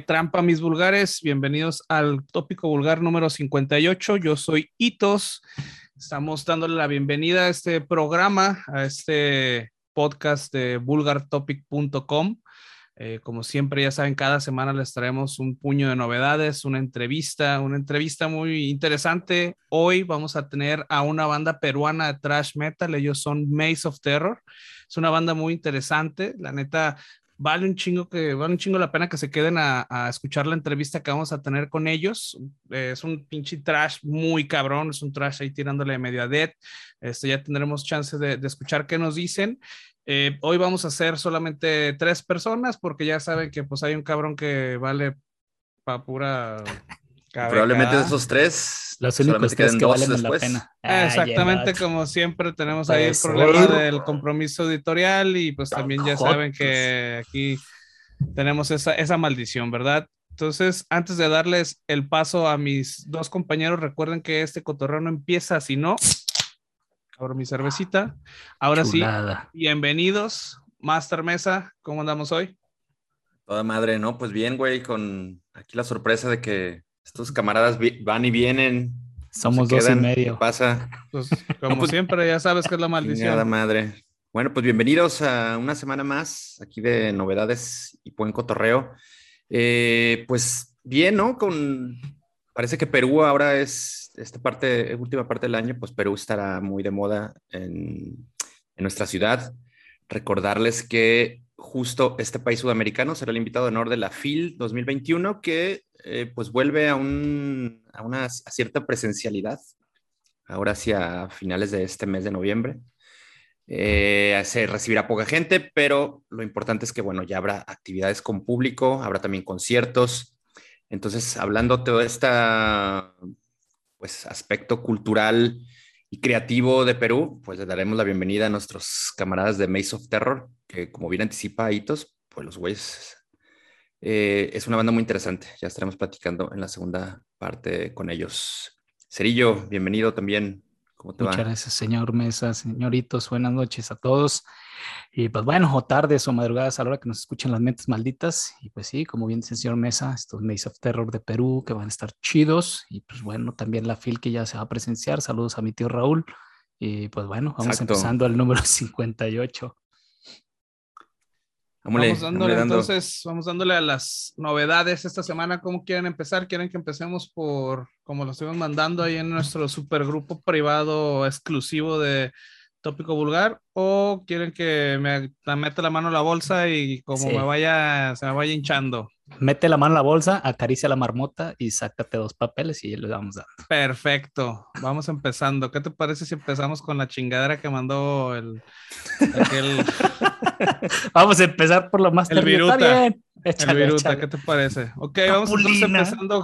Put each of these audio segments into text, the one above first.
Trampa, mis vulgares. Bienvenidos al tópico vulgar número 58. Yo soy Itos. Estamos dándole la bienvenida a este programa, a este podcast de vulgartopic.com. Eh, como siempre, ya saben, cada semana les traemos un puño de novedades, una entrevista, una entrevista muy interesante. Hoy vamos a tener a una banda peruana de thrash metal. Ellos son Maze of Terror. Es una banda muy interesante. La neta, vale un chingo que vale un chingo la pena que se queden a, escuchar la entrevista que vamos a tener con ellos. es un pinche trash muy cabrón, es un trash ahí tirándole medio a dead. Este, ya tendremos chance de, escuchar qué nos dicen. Eh, hoy vamos a hacer solamente tres personas porque ya saben que pues hay un cabrón que vale para pura Probablemente de esos tres, los únicos tres que valen la pena. Ah, Exactamente como siempre tenemos ahí el problema del compromiso editorial y pues también ya saben que aquí tenemos esa, esa maldición, ¿verdad? Entonces, antes de darles el paso a mis dos compañeros, recuerden que este cotorreo no empieza si no. Ahora mi cervecita. Ahora sí, bienvenidos. Master Mesa, ¿cómo andamos hoy? Toda madre, ¿no? Pues bien, güey, con aquí la sorpresa de que estos camaradas van y vienen. Somos dos y medio. ¿Qué pasa? Pues, como pues, siempre, ya sabes que es la maldición. Nada madre. Bueno, pues bienvenidos a una semana más aquí de novedades y buen cotorreo. Eh, pues bien, ¿no? Con parece que Perú ahora es esta parte, última parte del año, pues Perú estará muy de moda en, en nuestra ciudad. Recordarles que justo este país sudamericano será el invitado de honor de la FIL 2021, que eh, pues vuelve a, un, a una cierta presencialidad, ahora hacia finales de este mes de noviembre. Eh, se recibirá poca gente, pero lo importante es que, bueno, ya habrá actividades con público, habrá también conciertos. Entonces, hablando todo este pues, aspecto cultural y creativo de Perú, pues le daremos la bienvenida a nuestros camaradas de Maze of Terror, que como bien anticipa Hitos, pues los güeyes eh, es una banda muy interesante. Ya estaremos platicando en la segunda parte con ellos. Cerillo, bienvenido también. ¿Cómo te Muchas gracias, señor Mesa, señoritos. Buenas noches a todos. Y pues bueno, o tardes o madrugadas a la hora que nos escuchen las mentes malditas. Y pues sí, como bien dice el señor Mesa, estos Maze of Terror de Perú que van a estar chidos. Y pues bueno, también la FIL que ya se va a presenciar. Saludos a mi tío Raúl. Y pues bueno, vamos empezando al número 58 vamos dándole entonces, vamos dándole a las novedades esta semana. ¿Cómo quieren empezar? ¿Quieren que empecemos por, como lo estuvimos mandando ahí en nuestro supergrupo privado exclusivo de tópico vulgar? ¿O quieren que me meta la mano en la bolsa y como me vaya, se me vaya hinchando? Mete la mano en la bolsa, acaricia la marmota y sácate dos papeles y le damos dando. Perfecto. Vamos empezando. ¿Qué te parece si empezamos con la chingadera que mandó el vamos a empezar por lo más El viruta. el viruta, ¿qué te parece? Ok, vamos empezando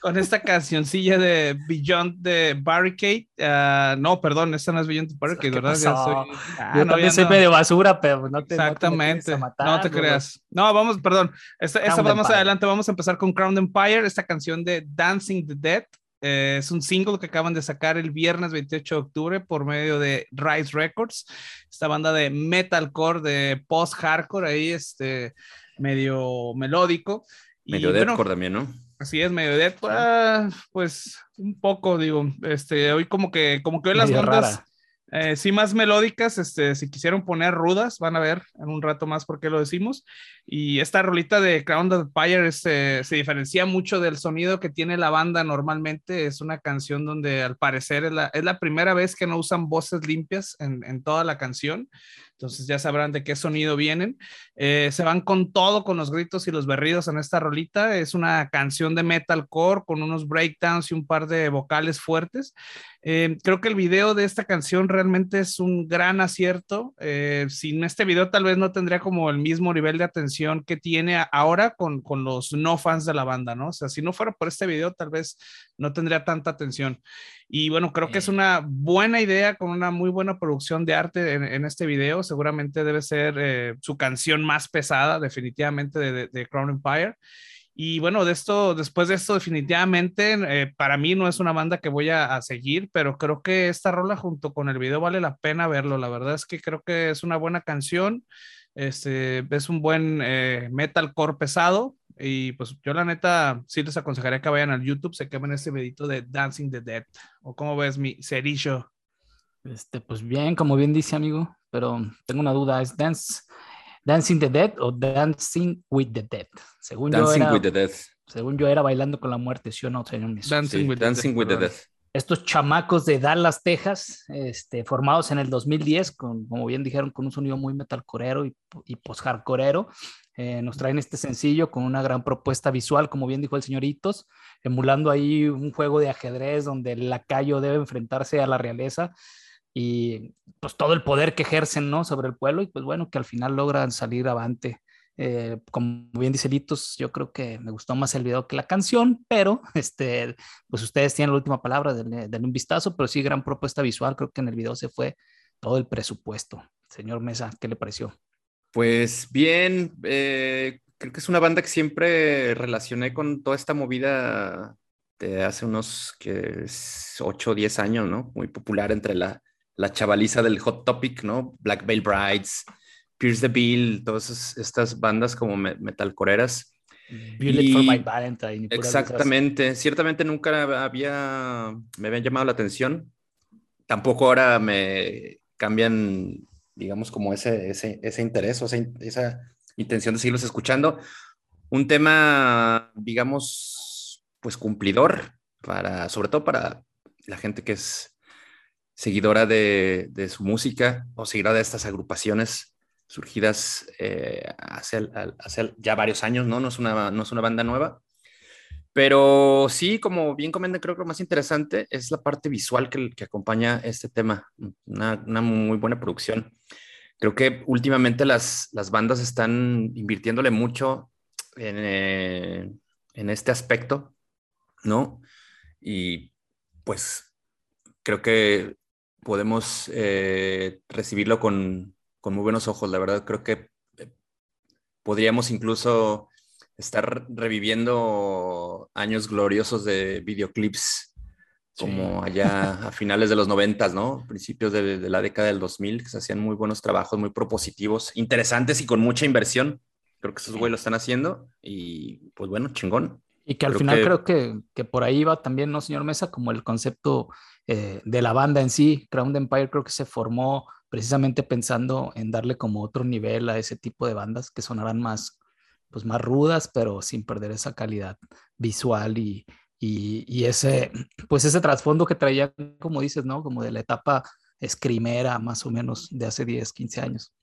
con, esta cancioncilla de Beyond the Barricade. Ah, no, perdón, esta no es Beyond the Barricade, ¿verdad? Soy, ah, Yo también soy medio basura, pero no te Exactamente, no te, creas. No, vamos, perdón. Esta, esta más adelante vamos a empezar con Crown Empire, esta canción de Dancing the Dead. Eh, es un single que acaban de sacar el viernes 28 de octubre por medio de Rise Records, esta banda de metalcore, de post-hardcore, ahí este, medio melódico. Medio deathcore también, ¿no? Así es, medio deathcore, ah, pues un poco, digo, este, hoy como que, como que hoy las bandas... Eh, sí, más melódicas, este, si quisieron poner rudas, van a ver en un rato más por qué lo decimos. Y esta rolita de Crown of Fire este, se diferencia mucho del sonido que tiene la banda normalmente. Es una canción donde al parecer es la, primera vez que no usan voces limpias en toda la canción entonces ya sabrán de qué sonido vienen. Eh, se van con todo, con los gritos y los berridos en esta rolita. Es una canción de metalcore con unos breakdowns y un par de vocales fuertes. Eh, creo que el video de esta canción realmente es un gran acierto. Eh, sin este video tal vez no tendría como el mismo nivel de atención que tiene ahora con, con los no fans de la banda, ¿no? O sea, si no fuera por este video tal vez no tendría tanta atención. Y bueno, creo que es una buena idea con una muy buena producción de arte en, este video. Seguramente debe ser eh, su canción más pesada, definitivamente, de, Crown Empire. Y bueno, de esto, después de esto, definitivamente, eh, para mí no es una banda que voy a, seguir, pero creo que esta rola junto con el video vale la pena verlo. La verdad es que creo que es una buena canción. Este, es un buen eh, metalcore pesado, Y pues yo la neta sí les aconsejaría que vayan al YouTube, se quemen este videito de Dancing the Dead. ¿O cómo ves mi cerillo? Este, pues bien, como bien dice amigo, pero tengo una duda, ¿es Dance, Dancing the Dead o Dancing with the Dead? Según Dancing yo era, with the Dead. Según yo era bailando con la muerte, ¿sí o no, señor Dancing, with, Dancing the with the Dead estos chamacos de Dallas, Texas, este, formados en el 2010, con, como bien dijeron, con un sonido muy metalcorero y, y post-hardcorero, eh, nos traen este sencillo con una gran propuesta visual, como bien dijo el señoritos, emulando ahí un juego de ajedrez donde el lacayo debe enfrentarse a la realeza y pues todo el poder que ejercen ¿no? sobre el pueblo y pues bueno, que al final logran salir avante eh, como bien dice Litos, yo creo que me gustó más el video que la canción, pero este, pues ustedes tienen la última palabra, denle, un vistazo, pero sí, gran propuesta visual, creo que en el video se fue todo el presupuesto. Señor Mesa, ¿qué le pareció? Pues bien, eh, creo que es una banda que siempre relacioné con toda esta movida de hace unos que 8 o 10 años, ¿no? Muy popular entre la, la chavaliza del Hot Topic, ¿no? Black Veil Brides, Pierce the Bill, todas estas bandas como metalcoreras. Violet for My Valentine. Exactamente, ciertamente nunca había, me habían llamado la atención. Tampoco ahora me cambian, digamos, como ese, ese, ese interés o esa, esa intención de seguirlos escuchando. Un tema, digamos, pues cumplidor, para, sobre todo para la gente que es seguidora de, de su música o seguidora de estas agrupaciones surgidas eh, hace, hace, ya varios años, ¿no? No es, una, no es una banda nueva. Pero sí, como bien comentan, creo que lo más interesante es la parte visual que, que acompaña este tema, una, una, muy buena producción. Creo que últimamente las, las bandas están invirtiéndole mucho en, eh, en este aspecto, ¿no? Y pues creo que podemos eh, recibirlo con, con muy buenos ojos, la verdad. Creo que eh, podríamos incluso estar reviviendo años gloriosos de videoclips como allá a finales de los noventas, ¿no? Principios de, la década del 2000, que se hacían muy buenos trabajos, muy propositivos, interesantes y con mucha inversión. Creo que esos güey lo están haciendo y pues bueno, chingón. Y que al final creo que, que, por ahí va también, ¿no, señor Mesa? Como el concepto eh, de la banda en sí. Crown Empire creo que se formó precisamente pensando en darle como otro nivel a ese tipo de bandas que sonarán más, pues más rudas, pero sin perder esa calidad visual y, y, ese, pues ese trasfondo que traía, como dices, ¿no? Como de la etapa escrimera más o menos de hace 10, 15 años.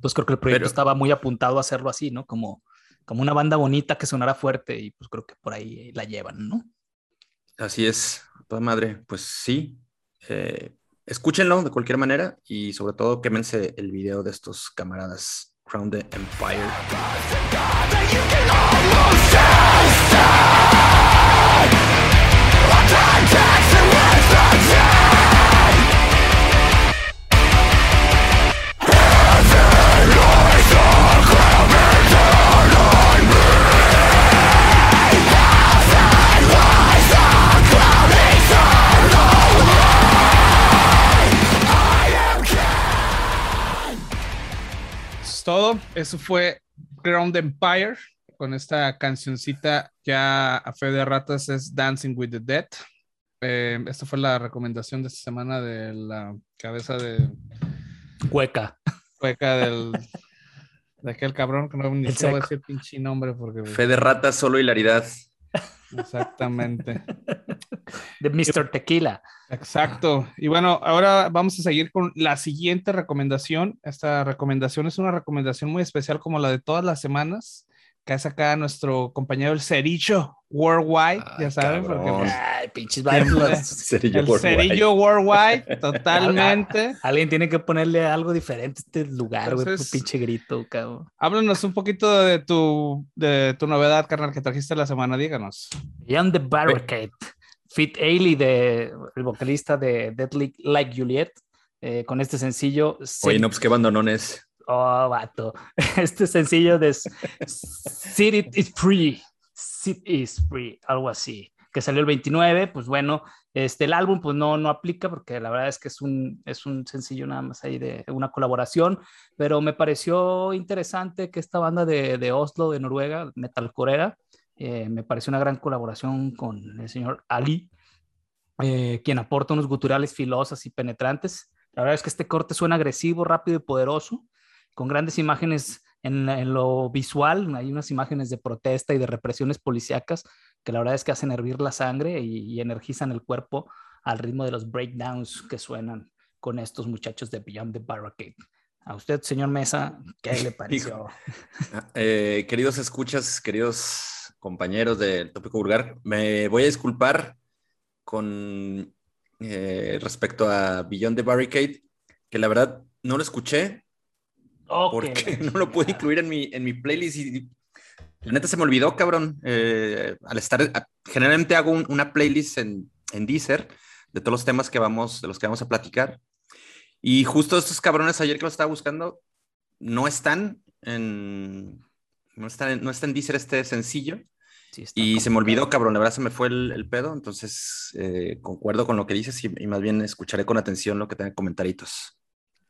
Pues creo que el proyecto estaba muy apuntado a hacerlo así, ¿no? Como, como una banda bonita que sonara fuerte y pues creo que por ahí la llevan, ¿no? Así es, toda madre, pues sí. Eh, escúchenlo de cualquier manera y sobre todo quémense el video de estos camaradas Crown the Empire. Todo. Eso fue Ground Empire con esta cancioncita ya a fe de ratas es Dancing with the Dead. Eh, esta fue la recomendación de esta semana de la cabeza de Cueca. Cueca del de aquel cabrón que no ni sé decir pinche nombre porque fe de ratas solo hilaridad. Exactamente. De Mr. Tequila. Exacto. Y bueno, ahora vamos a seguir con la siguiente recomendación. Esta recomendación es una recomendación muy especial como la de todas las semanas que es acá nuestro compañero el Cerillo Worldwide, ya saben, porque pues, Ay, pinches Cerillo el Worldwide. Cerillo Worldwide, totalmente. Alguien tiene que ponerle algo diferente a este lugar, güey, tu pinche grito, cabrón. Háblanos un poquito de tu, de tu novedad, carnal, que trajiste la semana, díganos. Beyond the Barricade, Fit Ailey, de, el vocalista de Deadly Like Juliet, eh, con este sencillo. Oye, no, pues qué bandonones. Oh, vato. Este sencillo de City is Free. City is Free, algo así. Que salió el 29, pues bueno, Este, el álbum pues no, no aplica porque la verdad es que es un, es un sencillo nada más ahí de una colaboración, pero me pareció interesante que esta banda de, de Oslo, de Noruega, metalcorera, eh, me pareció una gran colaboración con el señor Ali, eh, quien aporta unos guturales filosos y penetrantes. La verdad es que este corte suena agresivo, rápido y poderoso, con grandes imágenes en, en, lo visual. Hay unas imágenes de protesta y de represiones policíacas que la verdad es que hacen hervir la sangre y, energizan el cuerpo al ritmo de los breakdowns que suenan con estos muchachos de Beyond the Barricade. A usted, señor Mesa, ¿qué le pareció? Ah, eh, queridos escuchas, queridos compañeros del Tópico Vulgar, me voy a disculpar con eh, respecto a Beyond the Barricade, que la verdad no lo escuché porque no lo pude incluir en mi, en mi playlist y la neta se me olvidó, cabrón. Eh, al estar, generalmente hago una playlist en, en Deezer de todos los temas que vamos, de los que vamos a platicar. Y justo estos cabrones ayer que los estaba buscando, no están en, no están, no está en Deezer este sencillo. Y se me olvidó, cabrón, la verdad se me fue el, pedo, entonces eh, concuerdo con lo que dices y, y, más bien escucharé con atención lo que tenga comentaritos.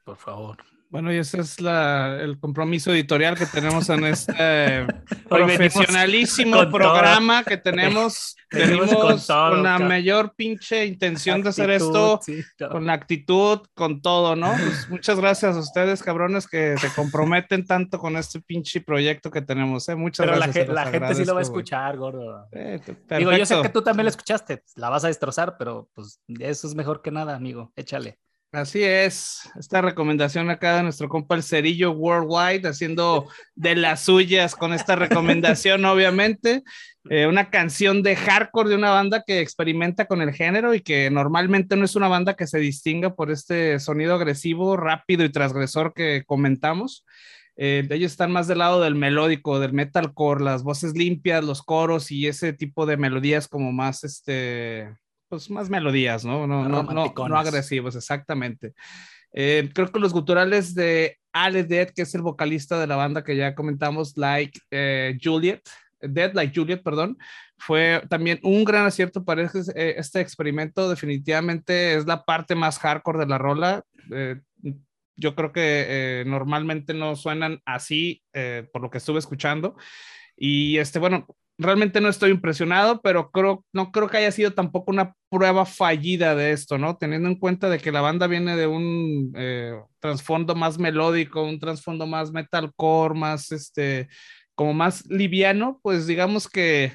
Por favor. Bueno, y ese es la, el compromiso editorial que tenemos en este profesionalísimo programa que tenemos. Tenemos con, la mayor pinche intención de hacer esto, con la actitud, con todo, ¿no? Pues muchas gracias a ustedes, cabrones, que se comprometen tanto con este pinche proyecto que tenemos. ¿eh? Muchas gracias. La, la gente sí lo va a escuchar, gordo. Eh, Digo, yo sé que tú también lo escuchaste, la vas a destrozar, pero pues eso es mejor que nada, amigo. Échale. Así es, esta recomendación acá de nuestro compa el Cerillo Worldwide, haciendo de las suyas con esta recomendación, obviamente. Eh, una canción de hardcore de una banda que experimenta con el género y que normalmente no es una banda que se distinga por este sonido agresivo, rápido y transgresor que comentamos. Eh, ellos están más del lado del melódico, del metalcore, las voces limpias, los coros y ese tipo de melodías como más, este, pues más melodías, ¿no? No, no, no, no, agresivos, exactamente. Eh, creo que los guturales de Ale Dead, que es el vocalista de la banda que ya comentamos, Like eh, Juliet, Dead Like Juliet, perdón, fue también un gran acierto para este, este experimento. Definitivamente es la parte más hardcore de la rola. Eh, yo creo que normalmente no suenan así, por lo que estuve escuchando. Y este, bueno, realmente no estoy impresionado, pero creo, no creo que haya sido tampoco una prueba fallida de esto, ¿no? Teniendo en cuenta de que la banda viene de un eh, trasfondo más melódico, un trasfondo más metalcore, más este, como más liviano, pues digamos que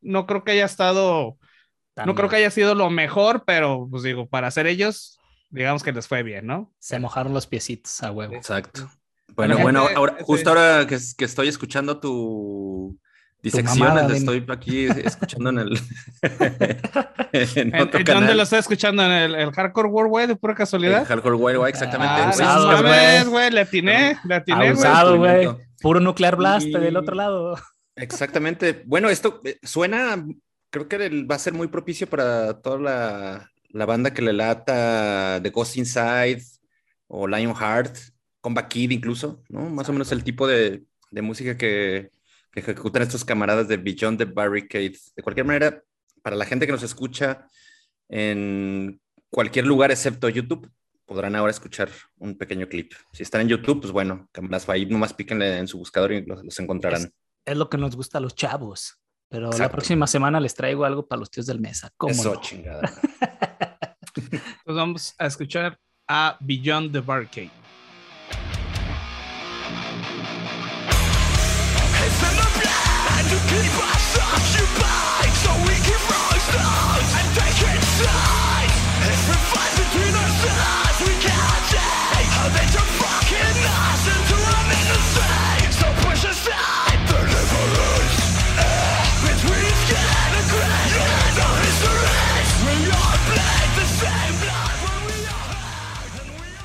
no creo que haya estado, no creo que haya sido lo mejor, pero pues digo, para ser ellos, digamos que les fue bien, ¿no? Se mojaron los piecitos a huevo. Exacto. Bueno, bueno, ahora, justo ahora que, que estoy escuchando tu, Disecciones, estoy aquí escuchando en el. en ¿Dónde lo estoy escuchando? ¿En el, Hardcore Worldwide de pura casualidad? El Hardcore Worldwide, exactamente. Ah, usado, güey. güey. Le atiné, le atiné, güey. Puro Nuclear Blast del otro lado. Exactamente. Bueno, esto eh, suena, creo que va a ser muy propicio para toda la, la banda que le lata The Ghost Inside o Lionheart, Combat Kid incluso, ¿no? Más o menos el tipo de, de música que que ejecutan estos camaradas de Beyond the Barricades. De cualquier manera, para la gente que nos escucha en cualquier lugar excepto YouTube, podrán ahora escuchar un pequeño clip. Si están en YouTube, pues bueno, camaradas, ahí nomás píquenle en su buscador y los, encontrarán. Es, lo que nos gusta a los chavos. Pero la próxima semana les traigo algo para los tíos del mesa. ¿Cómo Eso, chingada. pues vamos a escuchar a Beyond the Barricade.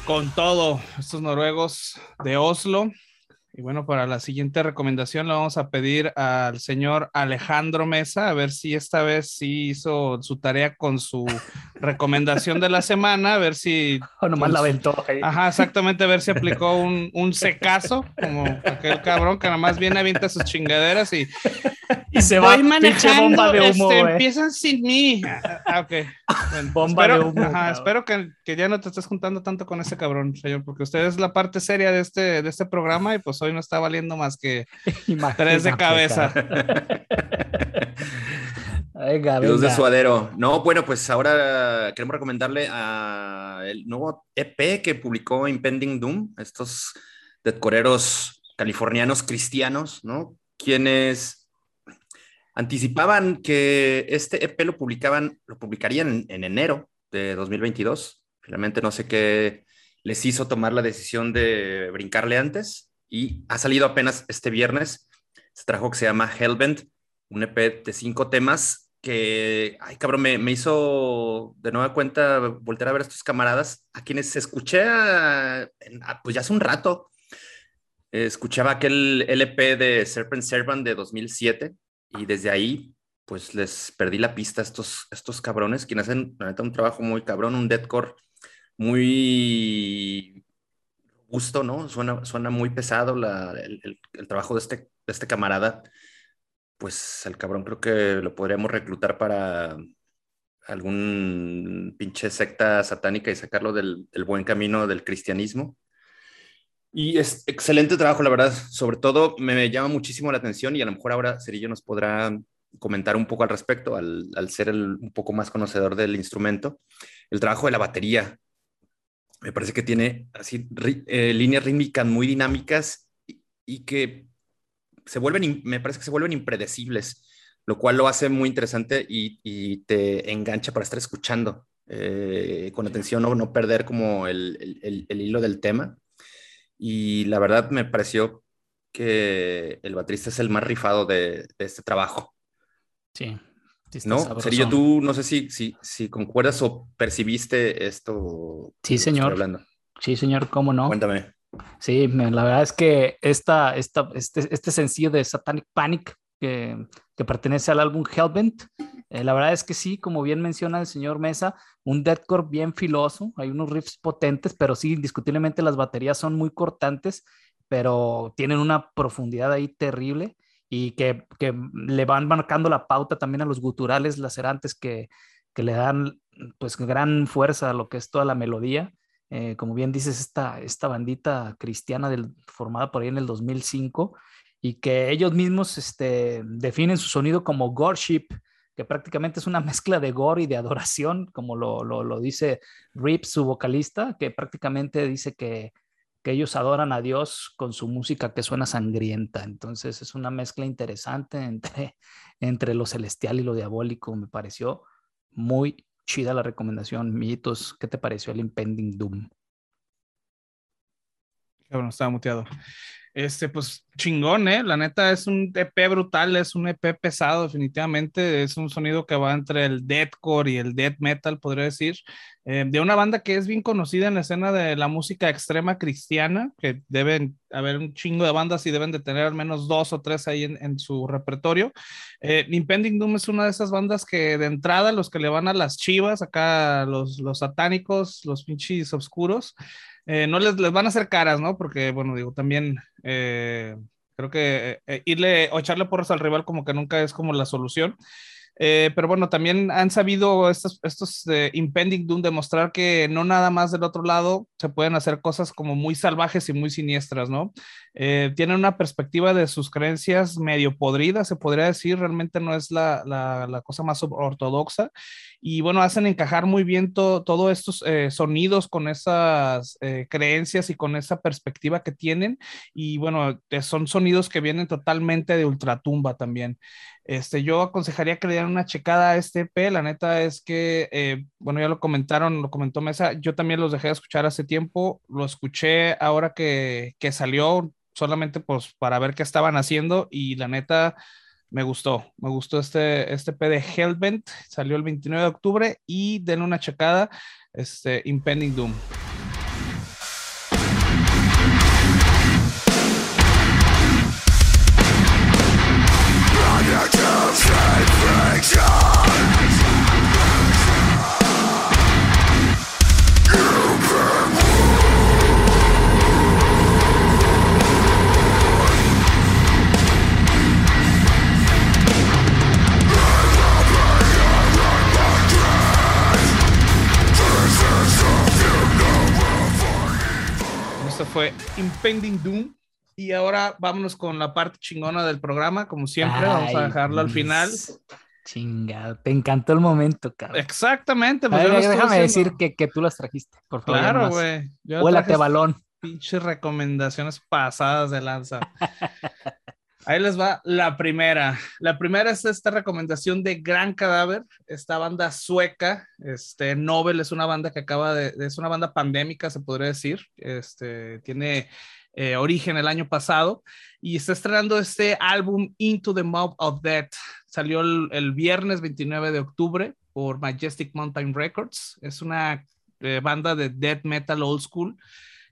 Con todo estos noruegos de Oslo. Y bueno, para la siguiente recomendación le vamos a pedir al señor Alejandro Mesa a ver si esta vez sí hizo su tarea con su recomendación de la semana, a ver si... O nomás la aventó. Ajá, exactamente, a ver si aplicó un, un secazo, como aquel cabrón que nada más viene, avienta sus chingaderas y y se va pinche bomba de humo, este, empiezan sin mí. Ah, ah ok. bomba espero, de humo. espero que, que, ya no te estés juntando tanto con ese cabrón, señor, porque usted es la parte seria de este, de este programa y pues hoy no está valiendo más que tres de cabeza. Venga, venga. de suadero. No, bueno, pues ahora queremos recomendarle a el nuevo EP que publicó Impending Doom, estos decoreros californianos cristianos, ¿no? Quienes anticipaban que este EP lo publicaban, lo publicarían en, enero de 2022. Finalmente no sé qué les hizo tomar la decisión de brincarle antes y ha salido apenas este viernes. Se trajo que se llama Hellbent, un EP de cinco temas que, ay cabrón, me, me, hizo de nueva cuenta volver a ver a estos camaradas, a quienes escuché pues ya hace un rato. escuchaba aquel LP de Serpent Servant de 2007 y desde ahí pues les perdí la pista a estos, estos cabrones, quienes hacen un trabajo muy cabrón, un deathcore muy gusto, ¿no? Suena, suena muy pesado la, el, el, trabajo de este, este camarada pues el cabrón creo que lo podríamos reclutar para algún pinche secta satánica y sacarlo del, buen camino del cristianismo. Y es excelente trabajo, la verdad. Sobre todo me llama muchísimo la atención y a lo mejor ahora Cerillo nos podrá comentar un poco al respecto, al, ser un poco más conocedor del instrumento. El trabajo de la batería. Me parece que tiene así eh, líneas rítmicas muy dinámicas y que se vuelven, me parece que se vuelven impredecibles, lo cual lo hace muy interesante y, te engancha para estar escuchando eh, con atención o no perder como el, hilo del tema. Y la verdad me pareció que el baterista es el más rifado de, este trabajo. Sí. ¿No? Sería tú, no sé si, si, si concuerdas o percibiste esto. Sí, señor. Sí, señor, ¿cómo no? Cuéntame. Sí, la verdad es que esta, esta, este, este sencillo de Satanic Panic que, que pertenece al álbum Hellbent, eh, la verdad es que sí, como bien menciona el señor Mesa, un deathcore bien filoso, hay unos riffs potentes, pero sí, indiscutiblemente las baterías son muy cortantes, pero tienen una profundidad ahí terrible y que, que le van marcando la pauta también a los guturales lacerantes que, que le dan pues gran fuerza a lo que es toda la melodía. Eh, como bien dices, esta, esta bandita cristiana del, formada por ahí en el 2005 y que ellos mismos este, definen su sonido como goreship, que prácticamente es una mezcla de gore y de adoración, como lo, lo, dice Rip, su vocalista, que prácticamente dice que, que ellos adoran a Dios con su música que suena sangrienta. Entonces es una mezcla interesante entre, entre lo celestial y lo diabólico, me pareció muy chida la recomendación. Mitos, ¿qué te pareció el Impending Doom? Estaba muteado. Este, pues chingón, ¿eh? La neta es un EP brutal, es un EP pesado, definitivamente. Es un sonido que va entre el deathcore y el death metal, podría decir. Eh, de una banda que es bien conocida en la escena de la música extrema cristiana, que deben haber un chingo de bandas y deben de tener al menos dos o tres ahí en, su repertorio. Eh, Impending Doom es una de esas bandas que de entrada, los que le van a las chivas, acá los, los satánicos, los pinches oscuros, eh, no les, les, van a hacer caras, ¿no? Porque, bueno, digo, también eh, creo que eh, irle o echarle porras al rival como que nunca es como la solución. Eh, pero bueno, también han sabido estos, estos Impending Doom demostrar que no nada más del otro lado se pueden hacer cosas como muy salvajes y muy siniestras, ¿no? Eh, tienen una perspectiva de sus creencias medio podrida, se podría decir, realmente no es la, la cosa más ortodoxa. Y bueno, hacen encajar muy bien todos estos eh, sonidos con esas creencias y con esa perspectiva que tienen. Y bueno, son sonidos que vienen totalmente de ultratumba también. Este, yo aconsejaría que le dieran una checada a este EP. La neta es que, eh, bueno, ya lo comentaron, lo comentó Mesa. Yo también los dejé de escuchar hace tiempo. Lo escuché ahora que, que salió, solamente pues para ver qué estaban haciendo. Y la neta me gustó. Me gustó este, este EP de Hellbent. Salió el 29 de octubre. Y denle una checada, este, Impending Doom. Fue Impending Doom. Y ahora vámonos con la parte chingona del programa, como siempre, vamos a dejarlo al final. Chingado, te encantó el momento, cabrón. Exactamente. Pues déjame decir que, que, tú las trajiste, por favor. Claro, güey. Huélate balón. Pinches recomendaciones pasadas de lanza. Ahí les va la primera. La primera es esta recomendación de Gran Cadáver, esta banda sueca. Este Nobel es una banda que acaba de, es una banda pandémica, se podría decir. Este tiene eh, origen el año pasado y está estrenando este álbum Into the Mouth of Death. Salió el, viernes 29 de octubre por Majestic Mountain Records. Es una eh, banda de death metal old school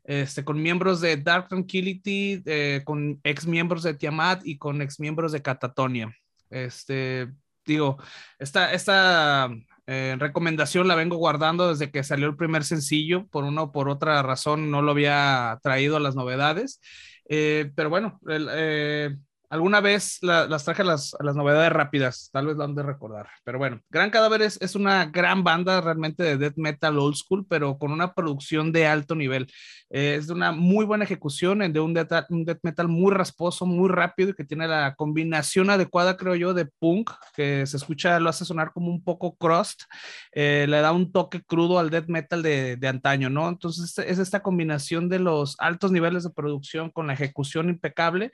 este, con miembros de Dark Tranquility, eh, con ex miembros de Tiamat y con ex miembros de Catatonia. Este, digo, esta, esta eh, recomendación la vengo guardando desde que salió el primer sencillo, por una o por otra razón no lo había traído a las novedades, eh, pero bueno, el, Alguna vez las traje las, las, novedades rápidas, tal vez lo han de recordar. Pero bueno, Gran Cadáver es, una gran banda realmente de death metal old school, pero con una producción de alto nivel. Eh, es de una muy buena ejecución, de un death, un death metal muy rasposo, muy rápido y que tiene la combinación adecuada, creo yo, de punk, que se escucha, lo hace sonar como un poco crust, eh, le da un toque crudo al death metal de, de antaño, ¿no? Entonces es esta combinación de los altos niveles de producción con la ejecución impecable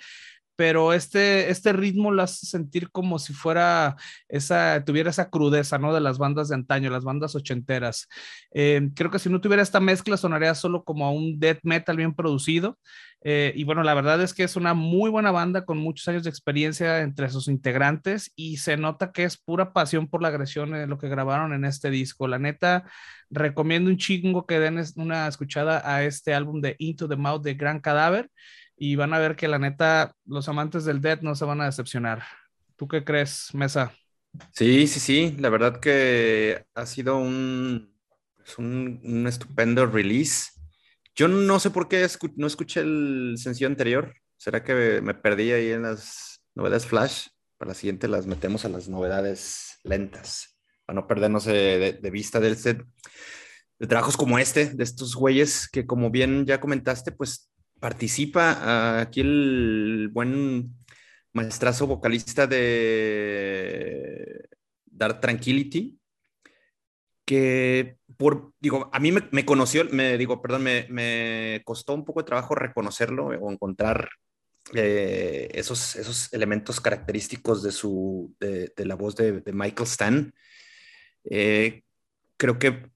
pero este, este ritmo lo hace sentir como si fuera esa, tuviera esa crudeza, ¿no? De las bandas de antaño, las bandas ochenteras. Eh, creo que si no tuviera esta mezcla sonaría solo como a un death metal bien producido. Eh, y bueno, la verdad es que es una muy buena banda con muchos años de experiencia entre sus integrantes y se nota que es pura pasión por la agresión en lo que grabaron en este disco. La neta, recomiendo un chingo que den una escuchada a este álbum de Into the Mouth de Gran Cadáver y van a ver que la neta, los amantes del Dead no se van a decepcionar. ¿Tú qué crees, Mesa? Sí, sí, sí, la verdad que ha sido un, pues, un, estupendo release. Yo no sé por qué no escuché el sencillo anterior. ¿Será que me perdí ahí en las novedades flash? Para la siguiente las metemos a las novedades lentas, para no perdernos de, de vista del set de trabajos como este, de estos güeyes que como bien ya comentaste, pues participa aquí el buen maestrazo vocalista de Dark Tranquility, que por, digo, a mí me, conoció, me digo, perdón, me, costó un poco de trabajo reconocerlo o encontrar eh, esos, esos elementos característicos de su, de, la voz de, Michael Stan. Eh, creo que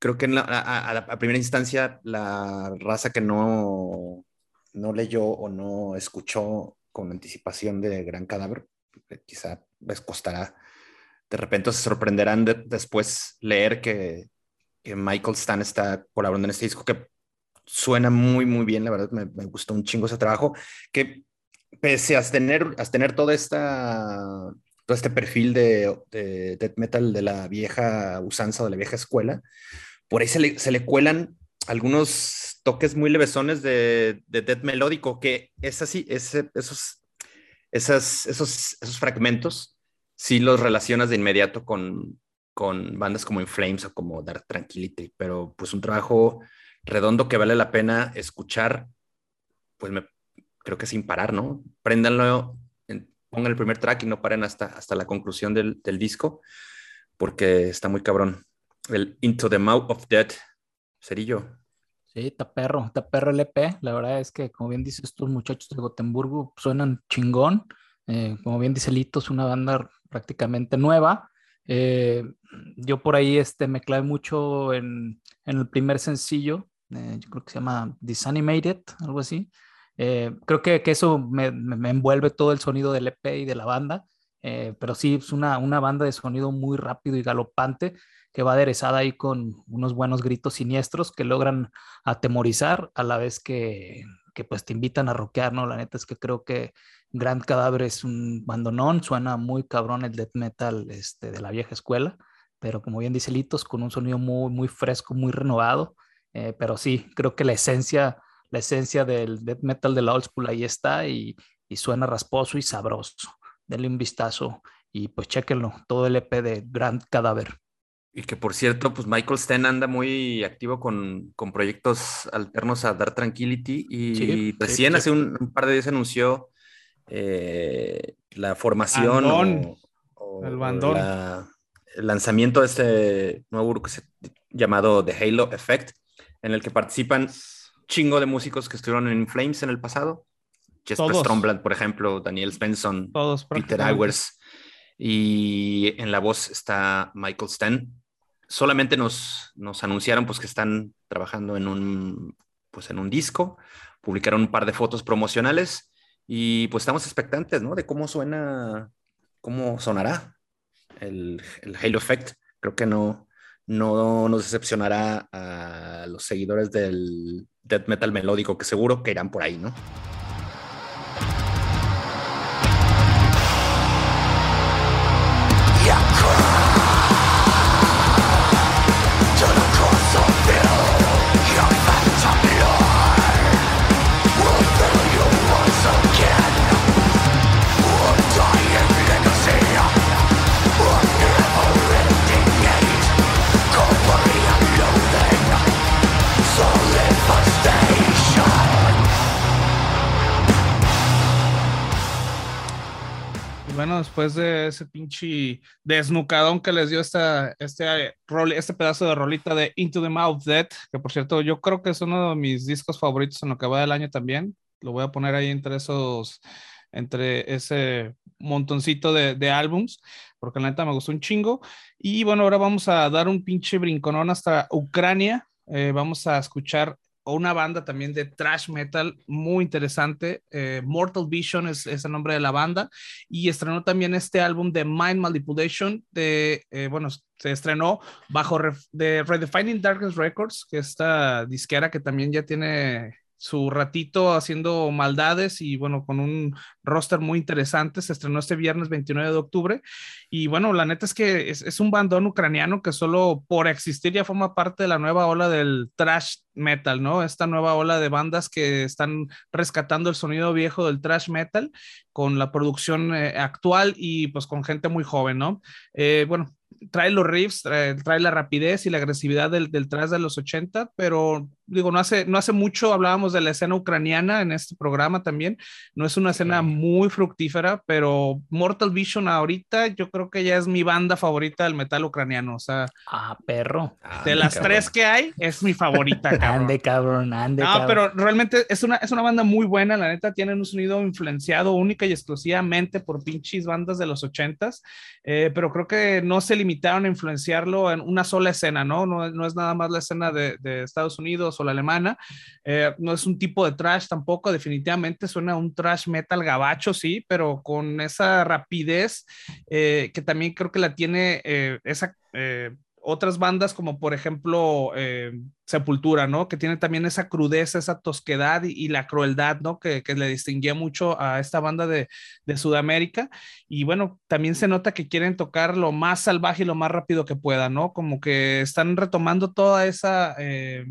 creo que a, primera instancia la raza que no, no leyó o no escuchó con anticipación de Gran Cadáver, eh, quizá les costará, de repente se sorprenderán después leer que, Michael Stan está colaborando en este disco que suena muy, muy bien, la verdad me, gustó un chingo ese trabajo, que pese a tener, a tener toda esta todo este perfil de, de death metal de la vieja usanza, de la vieja escuela, por ahí se le, cuelan algunos toques muy levesones de, de death melódico, que es así, ese, esos, esas, esos, esos fragmentos sí los relacionas de inmediato con, con bandas como In Flames o como Dark Tranquility, pero pues un trabajo redondo que vale la pena escuchar, pues creo que sin parar, ¿no? Préndanlo, pongan el primer track y no paren hasta, hasta la conclusión del, del disco, porque está muy cabrón el Into the Mouth of Death, Cerillo. Sí, está perro, está perro el EP. La verdad es que, como bien dices, estos muchachos de Gotemburgo suenan chingón. Eh, como bien dice Lito, es una banda prácticamente nueva. Eh, yo por ahí este, me clavé mucho en, en el primer sencillo, eh, yo creo que se llama Disanimated, algo así. creo que, que eso me, me, envuelve todo el sonido del EP y de la banda, pero sí, es una, una banda de sonido muy rápido y galopante que va aderezada ahí con unos buenos gritos siniestros que logran atemorizar a la vez que, que pues te invitan a rockear, ¿no? La neta es que creo que Grand Cadáver es un bandonón, suena muy cabrón el death metal este, de la vieja escuela, pero como bien dice Litos, con un sonido muy, muy fresco, muy renovado, eh, pero sí, creo que la esencia, la esencia del death metal de la old school ahí está y, y suena rasposo y sabroso. Denle un vistazo y pues chequenlo, todo el EP de Grand Cadáver. Y que por cierto, pues Michael Sten anda muy activo con, proyectos alternos a Dark Tranquility y recién hace un, par de días anunció eh, la formación o, el, bandón. el lanzamiento de este nuevo grupo llamado The Halo Effect, en el que participan chingo de músicos que estuvieron en Flames en el pasado. Jesper Stromblad, por ejemplo, Daniel Svensson, Peter Hours. Y en la voz está Michael Sten solamente nos, nos anunciaron pues que están trabajando en un, pues, en un disco, publicaron un par de fotos promocionales y pues estamos expectantes, ¿no? De cómo suena, cómo sonará el, el Halo Effect. Creo que no, no nos decepcionará a los seguidores del death metal melódico, que seguro que irán por ahí, ¿no? Después de ese pinche desnucadón que les dio esta, este, este pedazo de rolita de Into the Mouth Dead, que por cierto yo creo que es uno de mis discos favoritos en lo que va del año también. Lo voy a poner ahí entre esos, entre ese montoncito de, de álbums, porque la neta me gustó un chingo. Y bueno, ahora vamos a dar un pinche brinconón hasta Ucrania. Eh, vamos a escuchar una banda también de thrash metal muy interesante. Eh, Mortal Vision es, el nombre de la banda. Y estrenó también este álbum de Mind Manipulation. De, eh, bueno, se estrenó bajo de Redefining Darkness Records, que es esta disquera que también ya tiene su ratito haciendo maldades y bueno, con un roster muy interesante. Se estrenó este viernes 29 de octubre. Y bueno, la neta es que es, un bandón ucraniano que solo por existir ya forma parte de la nueva ola del trash metal, ¿no? Esta nueva ola de bandas que están rescatando el sonido viejo del trash metal con la producción eh, actual y pues con gente muy joven, ¿no? Eh, bueno, trae los riffs, trae, la rapidez y la agresividad del, del trash de los 80, pero digo, no hace, no hace mucho hablábamos de la escena ucraniana en este programa también. No es una escena muy fructífera, pero Mortal Vision ahorita yo creo que ya es mi banda favorita del metal ucraniano. O sea, ah, perro. de las tres que hay, es mi favorita. Cabrón. ande, cabrón, ande. No, pero realmente es una, es una banda muy buena. La neta, tienen un sonido influenciado única y exclusivamente por pinches bandas de los ochentas. Eh, pero creo que no se limitaron a influenciarlo en una sola escena, ¿no? No, no es nada más la escena de, de Estados Unidos la alemana. Eh, no es un tipo de trash tampoco, definitivamente suena un trash metal gabacho, sí, pero con esa rapidez eh, que también creo que la tiene eh, esa otras bandas como por ejemplo eh, Sepultura, ¿no? Que tiene también esa crudeza, esa tosquedad y, la crueldad, ¿no? Que, le distinguía mucho a esta banda de, Sudamérica. Y bueno, también se nota que quieren tocar lo más salvaje y lo más rápido que puedan, ¿no? Como que están retomando toda esa eh,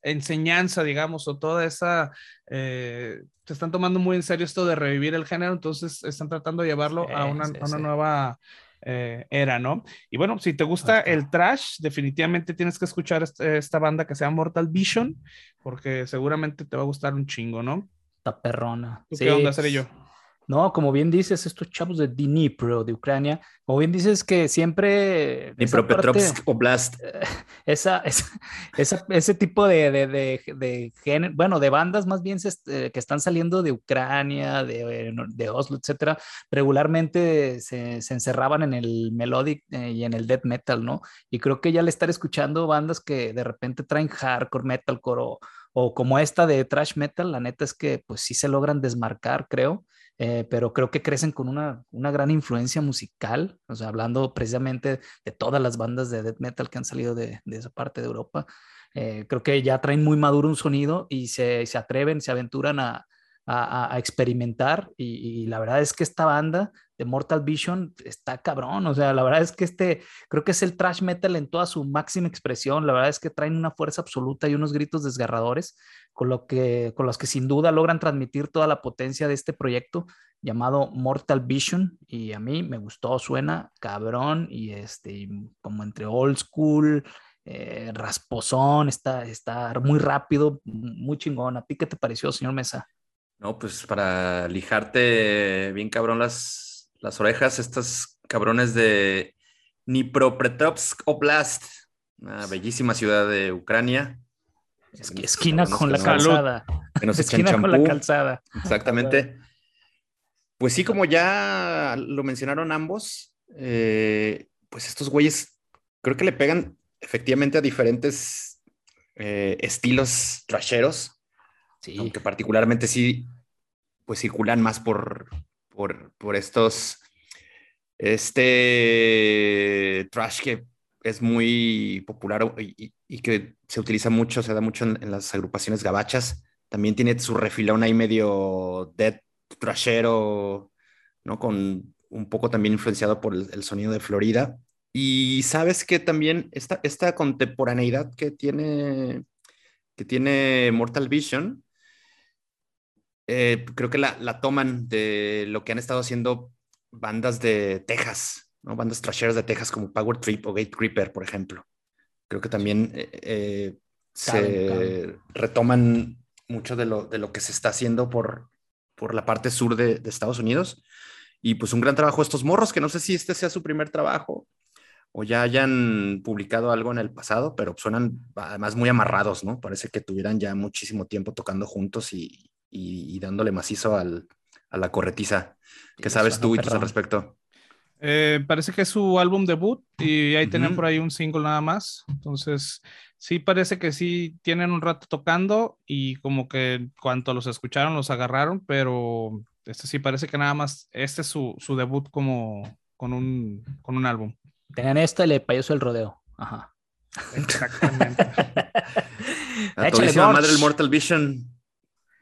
enseñanza, digamos, o toda esa... Eh, se están tomando muy en serio esto de revivir el género, entonces están tratando de llevarlo a una, a una nueva eh, era, ¿no? Y bueno, si te gusta el trash, definitivamente tienes que escuchar esta banda que se llama Mortal Vision, porque seguramente te va a gustar un chingo, ¿no? Está perrona. ¿Qué onda seré yo? No, como bien dices, estos chavos de Dnipro, de Ucrania, como bien dices que siempre... Dnipropetrovsk Oblast. Esa, esa, ese tipo de, de, de, género, bueno, de bandas más bien eh, que están saliendo de Ucrania, de, de Oslo, etcétera, regularmente se, se, encerraban en el melodic eh, y en el death metal, ¿no? Y creo que ya al estar escuchando bandas que de repente traen hardcore, metalcore o, o como esta de thrash metal, la neta es que pues sí se logran desmarcar, creo eh, pero creo que crecen con una, una, gran influencia musical, o sea, hablando precisamente de todas las bandas de death metal que han salido de, de esa parte de Europa. Eh, creo que ya traen muy maduro un sonido y se, se atreven, se aventuran a, a, experimentar y, la verdad es que esta banda de Mortal Vision está cabrón, o sea, la verdad es que este creo que es el trash metal en toda su máxima expresión, la verdad es que traen una fuerza absoluta y unos gritos desgarradores con lo que con los que sin duda logran transmitir toda la potencia de este proyecto llamado Mortal Vision y a mí me gustó, suena cabrón y este como entre old school eh, rasposón, está, está muy rápido, muy chingón. ¿A ti qué te pareció, señor Mesa? No, pues para lijarte bien cabrón las, las orejas, estas cabrones de Dnipropetrovsk Oblast, una bellísima ciudad de Ucrania. Esquina con la calzada. esquina con la calzada. Exactamente. Pues sí, como ya lo mencionaron ambos, eh, pues estos güeyes creo que le pegan efectivamente a diferentes eh, estilos trasheros. Sí. Aunque particularmente sí, pues circulan más por, por, por estos, este trash que es muy popular y, que se utiliza mucho, se da mucho en, las agrupaciones gabachas. También tiene su refilón ahí medio dead trashero, ¿no? Con un poco también influenciado por el sonido de Florida. Y sabes que también esta, esta contemporaneidad que tiene, que tiene Mortal Vision, eh, creo que la, la, toman de lo que han estado haciendo bandas de Texas, ¿no? bandas trasheras de Texas como Power Trip o Gate Creeper, por ejemplo. Creo que también eh, eh, se retoman mucho de lo, de lo que se está haciendo por, por la parte sur de, de Estados Unidos. Y pues un gran trabajo estos morros, que no sé si este sea su primer trabajo, o ya hayan publicado algo en el pasado, pero suenan además muy amarrados, ¿no? Parece que tuvieran ya muchísimo tiempo tocando juntos y, dándole macizo al, a la corretiza. ¿Qué sabes tú y tú al respecto? Eh, parece que es su álbum debut y ahí tienen por ahí un single nada más. Entonces, sí parece que sí tienen un rato tocando y como que cuanto los escucharon los agarraron, pero este sí parece que nada más, este es su, su debut como con un, con un álbum. Tengan esto y le payoso el rodeo. Ajá. Exactamente. La madre del Mortal Vision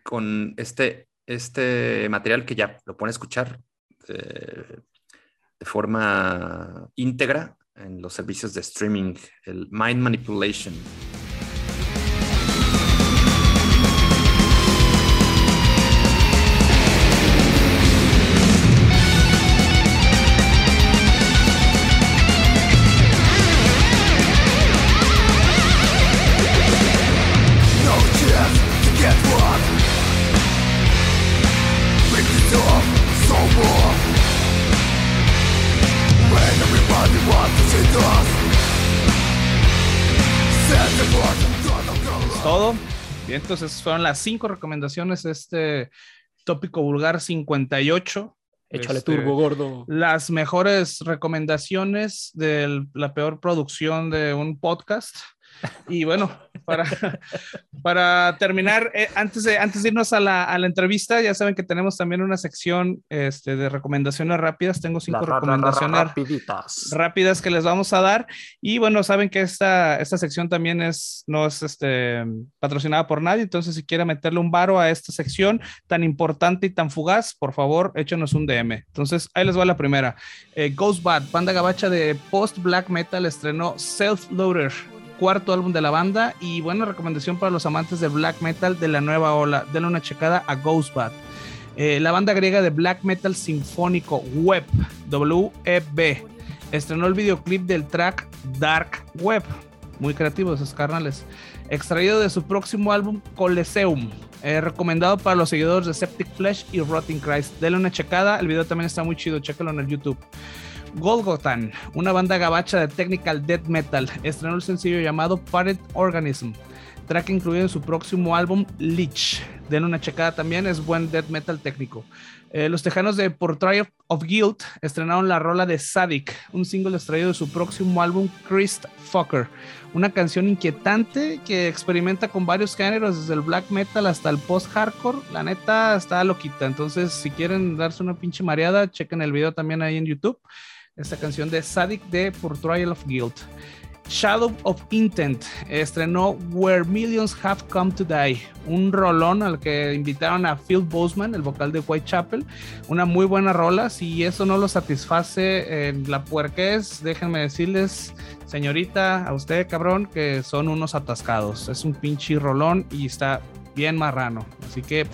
con este, este material que ya lo pone a escuchar eh, de forma íntegra en los servicios de streaming, el Mind Manipulation. Todo. Bien, entonces fueron las cinco recomendaciones de este tópico vulgar 58. Échale este, turbo, gordo. Las mejores recomendaciones de la peor producción de un podcast. Y bueno, para, para terminar, eh, antes, de, antes de irnos a la, a la, entrevista, ya saben que tenemos también una sección este, de recomendaciones rápidas. Tengo cinco recomendaciones rápidas que les vamos a dar. Y bueno, saben que esta, esta sección también es, no es este, patrocinada por nadie. Entonces, si quiere meterle un varo a esta sección tan importante y tan fugaz, por favor, échenos un DM. Entonces, ahí les va la primera. Eh, Ghost Bad, banda gabacha de post black metal, estrenó Self Loader cuarto álbum de la banda y buena recomendación para los amantes de black metal de la nueva ola. Denle una checada a Ghostbat. Eh, la banda griega de black metal sinfónico Web, WEB, estrenó el videoclip del track Dark Web. Muy creativos esos carnales. Extraído de su próximo álbum Coliseum. Eh, recomendado para los seguidores de Septic Flesh y Rotting Christ. Denle una checada. El video también está muy chido. Chéquelo en el YouTube. Golgotan, una banda gabacha de technical death metal, estrenó el sencillo llamado Parent Organism, track incluido en su próximo álbum Leech. Den una checada también, es buen death metal técnico. Eh, los tejanos de Portrait of Guilt estrenaron la rola de Sadik, un single extraído de su próximo álbum Christ Fucker, una canción inquietante que experimenta con varios géneros, desde el black metal hasta el post-hardcore. La neta está loquita, entonces si quieren darse una pinche mareada, chequen el video también ahí en YouTube esta canción de Sadik de Portrayal of Guilt. Shadow of Intent estrenó Where Millions Have Come to Die, un rolón al que invitaron a Phil Boseman, el vocal de Whitechapel, una muy buena rola. Si eso no lo satisface en la puerquez, déjenme decirles, señorita, a usted cabrón, que son unos atascados. Es un pinche rolón y está bien marrano. Así que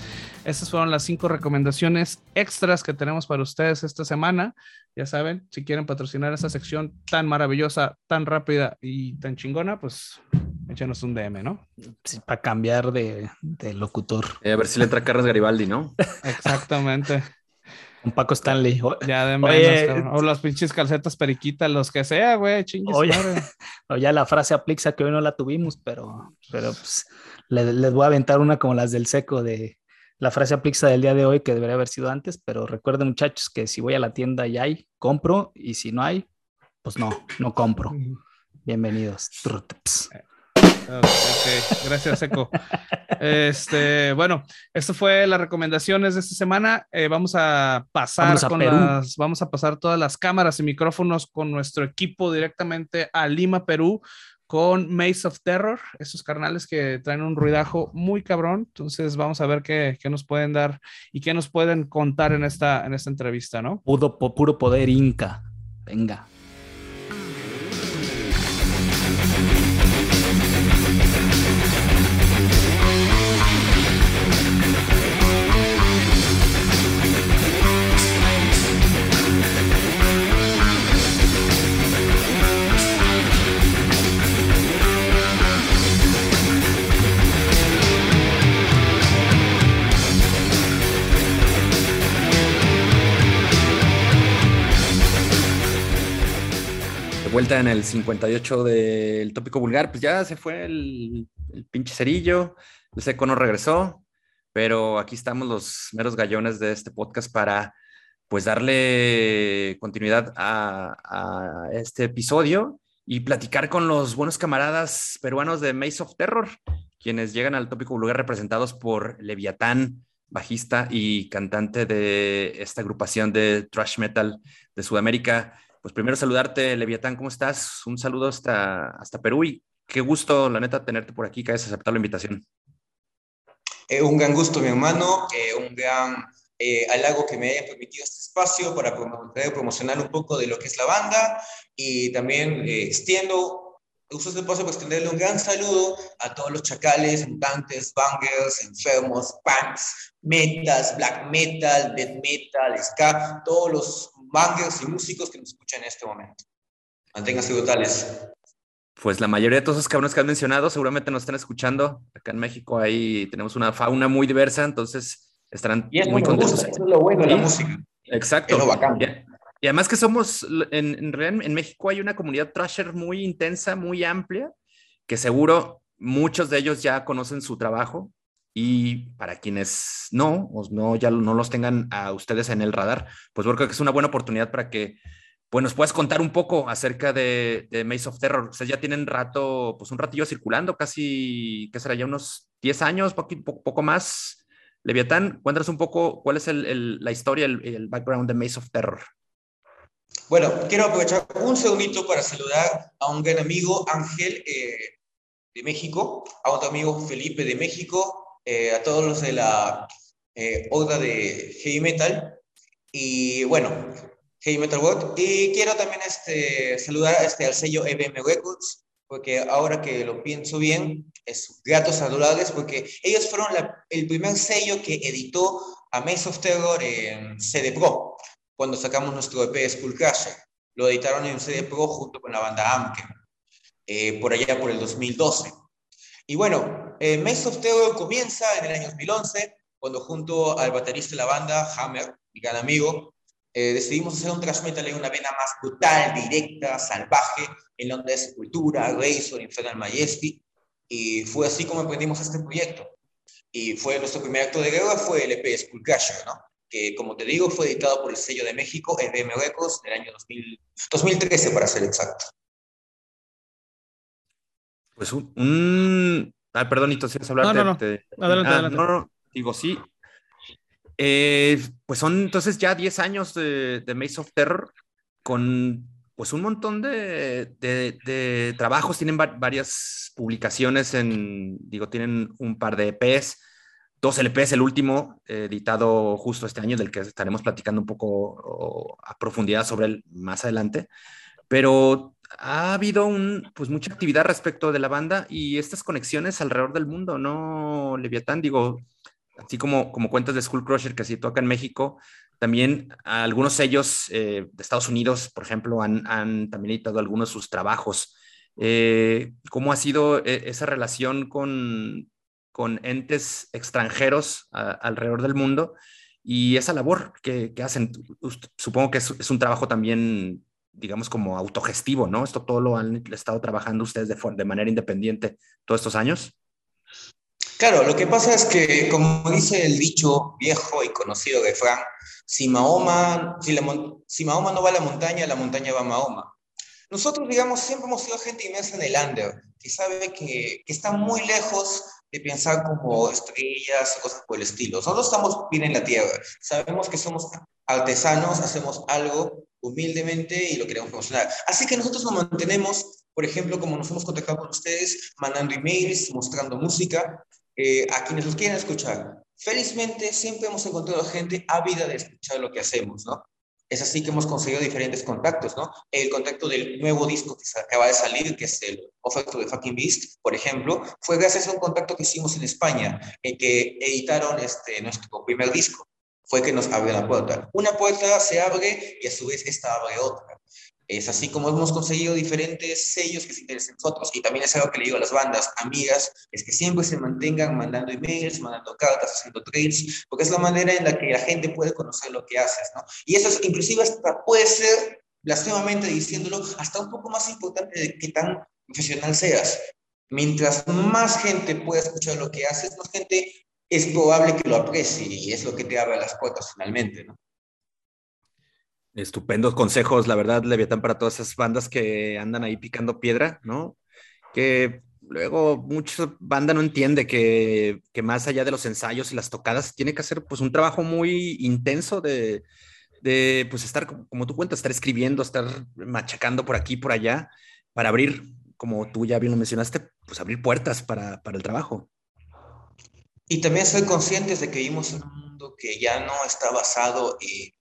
estas fueron las cinco recomendaciones extras que tenemos para ustedes esta semana. Ya saben, si quieren patrocinar esta sección tan maravillosa, tan rápida y tan chingona, pues échenos un DM, ¿no? para cambiar de, locutor. Eh, a ver si le entra Carlos Garibaldi, ¿no? Exactamente. Un Paco Stanley. ya de menos, o las pinches calcetas periquitas, los que sea, güey, chingues. Oye, o ya la frase aplica que hoy no la tuvimos, pero, pero pues les voy a aventar una como las del seco de la frase aplica del día de hoy que debería haber sido antes, pero recuerden muchachos que si voy a la tienda y hay, compro y si no hay, pues no, no compro. Bienvenidos. gracias, Seco. Este, bueno, esto fue las recomendaciones de esta semana. Eh, vamos a pasar con las, vamos a pasar todas las cámaras y micrófonos con nuestro equipo directamente a Lima, Perú, con Maze of Terror, esos carnales que traen un ruidajo muy cabrón. Entonces vamos a ver qué, qué nos pueden dar y qué nos pueden contar en esta, en esta entrevista, ¿no? Puro, puro poder inca. Venga. Vuelta en el 58 del tópico vulgar, pues ya se fue el, pinche cerillo, el seco no regresó, pero aquí estamos los meros gallones de este podcast para pues darle continuidad a, a este episodio y platicar con los buenos camaradas peruanos de Maze of Terror, quienes llegan al tópico vulgar representados por Leviatán, bajista y cantante de esta agrupación de thrash metal de Sudamérica. Pues primero saludarte, Leviatán, ¿cómo estás? Un saludo hasta, hasta Perú y qué gusto, la neta, tenerte por aquí, que hayas aceptado la invitación. Eh, un gran gusto, mi hermano, eh, un gran eh, halago que me haya permitido este espacio para promocionar un poco de lo que es la banda y también extiendo, uso este espacio para extenderle un gran saludo a todos los chacales, mutantes, bangers, enfermos, punks, metas, black metal, death metal, ska, todos los bangers y músicos que nos escuchan en este momento. Manténganse brutales. Pues la mayoría de todos esos cabrones que has mencionado seguramente nos están escuchando. Acá en México ahí tenemos una fauna muy diversa, entonces estarán muy contentos. eso es lo bueno de la música. Exacto. Y, además que somos, en, en, en México hay una comunidad trasher muy intensa, muy amplia, que seguro muchos de ellos ya conocen su trabajo y para quienes no, o no, ya no los tengan a ustedes en el radar, pues creo que es una buena oportunidad para que pues nos puedas contar un poco acerca de, Maze of Terror. Ustedes ya tienen rato, pues un ratillo circulando, casi, ¿qué será? Ya unos 10 años, poco, poco más. Leviatán, cuéntanos un poco cuál es la historia, el, el, background de Maze of Terror. Bueno, quiero aprovechar un segundito para saludar a un gran amigo, Ángel, eh, de México, a otro amigo, Felipe, de México, eh, a todos los de la eh, de Heavy Metal. Y bueno, Heavy Metal World. Y quiero también este, saludar este, al sello EBM Records, porque ahora que lo pienso bien, es gratos saludables, porque ellos fueron el primer sello que editó a Maze of Terror en CD Pro, cuando sacamos nuestro EP Skull Crusher. Lo editaron en CD Pro junto con la banda Amke, eh, por allá por el 2012. Y bueno, eh, Maze of Terror comienza en el año 2011, cuando junto al baterista de la banda, Hammer, mi gran amigo, eh, decidimos hacer un thrash metal en una vena más brutal, directa, salvaje, en donde es Cultura, Razor, Infernal Majesty, y fue así como emprendimos este proyecto. Y fue nuestro primer acto de guerra, fue el EP Skull Crusher, ¿no? que como te digo fue editado por el sello de México, EBM Records, del año 2013 para ser exacto. Pues un... Ah, perdón, Nito, si hablar no, no, no. Adelante, ah, adelante. No, no, digo, sí. Eh, pues son entonces ya 10 años de, de, Maze of Terror con pues un montón de, de, trabajos, tienen varias publicaciones en, digo, tienen un par de EPs, dos LPs, el último, editado justo este año, del que estaremos platicando un poco a profundidad sobre él más adelante, pero ha habido un, pues mucha actividad respecto de la banda y estas conexiones alrededor del mundo, ¿no, Leviatán? Digo, así como, como cuentas de School Crusher que sí toca en México, también algunos sellos eh, de Estados Unidos, por ejemplo, han, han también editado algunos de sus trabajos. Eh, ¿Cómo ha sido eh, esa relación con, con entes extranjeros alrededor del mundo y esa labor que, que hacen? Supongo que es, es, un trabajo también, digamos, como autogestivo, ¿no? Esto todo lo han estado trabajando ustedes de, de manera independiente todos estos años. Claro, lo que pasa es que, como dice el dicho viejo y conocido de Frank, si Mahoma, si, la, si Mahoma no va a la montaña, la montaña va a Mahoma. Nosotros, digamos, siempre hemos sido gente inmersa en el under, que sabe que, que está muy lejos de pensar como estrellas y cosas por el estilo. Nosotros estamos bien en la tierra, sabemos que somos artesanos, hacemos algo humildemente y lo queremos promocionar. Así que nosotros nos mantenemos, por ejemplo, como nos hemos contactado con ustedes, mandando emails, mostrando música, eh, a quienes los quieren escuchar. Felizmente siempre hemos encontrado gente ávida de escuchar lo que hacemos, ¿no? Es así que hemos conseguido diferentes contactos, ¿no? El contacto del nuevo disco que acaba de salir, que es el Effect of the Fucking Beast, por ejemplo, fue gracias a un contacto que hicimos en España, en que editaron este, nuestro primer disco. Fue que nos abrió la puerta. Una puerta se abre y a su vez esta abre otra. Es así como hemos conseguido diferentes sellos que se interesen en nosotros. Y también es algo que le digo a las bandas, amigas, es que siempre se mantengan mandando emails, mandando cartas, haciendo trades, porque es la manera en la que la gente puede conocer lo que haces, ¿no? Y eso es, inclusive hasta puede ser, blasfemamente diciéndolo, hasta un poco más importante de qué tan profesional seas. Mientras más gente pueda escuchar lo que haces, más gente es probable que lo aprecie y es lo que te abre las puertas finalmente, ¿no? Estupendos consejos, la verdad, Leviatán, para todas esas bandas que andan ahí picando piedra, ¿no? Que luego mucha banda no entiende que, que, más allá de los ensayos y las tocadas, tiene que hacer pues un trabajo muy intenso de, de pues estar, como tú cuentas, estar escribiendo, estar machacando por aquí, por allá, para abrir, como tú ya bien lo mencionaste, pues abrir puertas para, para el trabajo. Y también ser conscientes de que vivimos en un mundo que ya no está basado en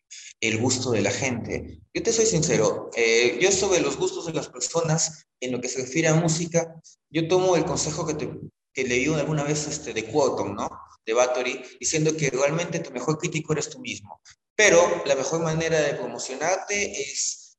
el gusto de la gente. Yo te soy sincero, eh, yo sobre los gustos de las personas, en lo que se refiere a música, yo tomo el consejo que, te, que leí alguna vez este, de Quotum, ¿no? De Bathory, diciendo que realmente tu mejor crítico eres tú mismo. Pero la mejor manera de promocionarte es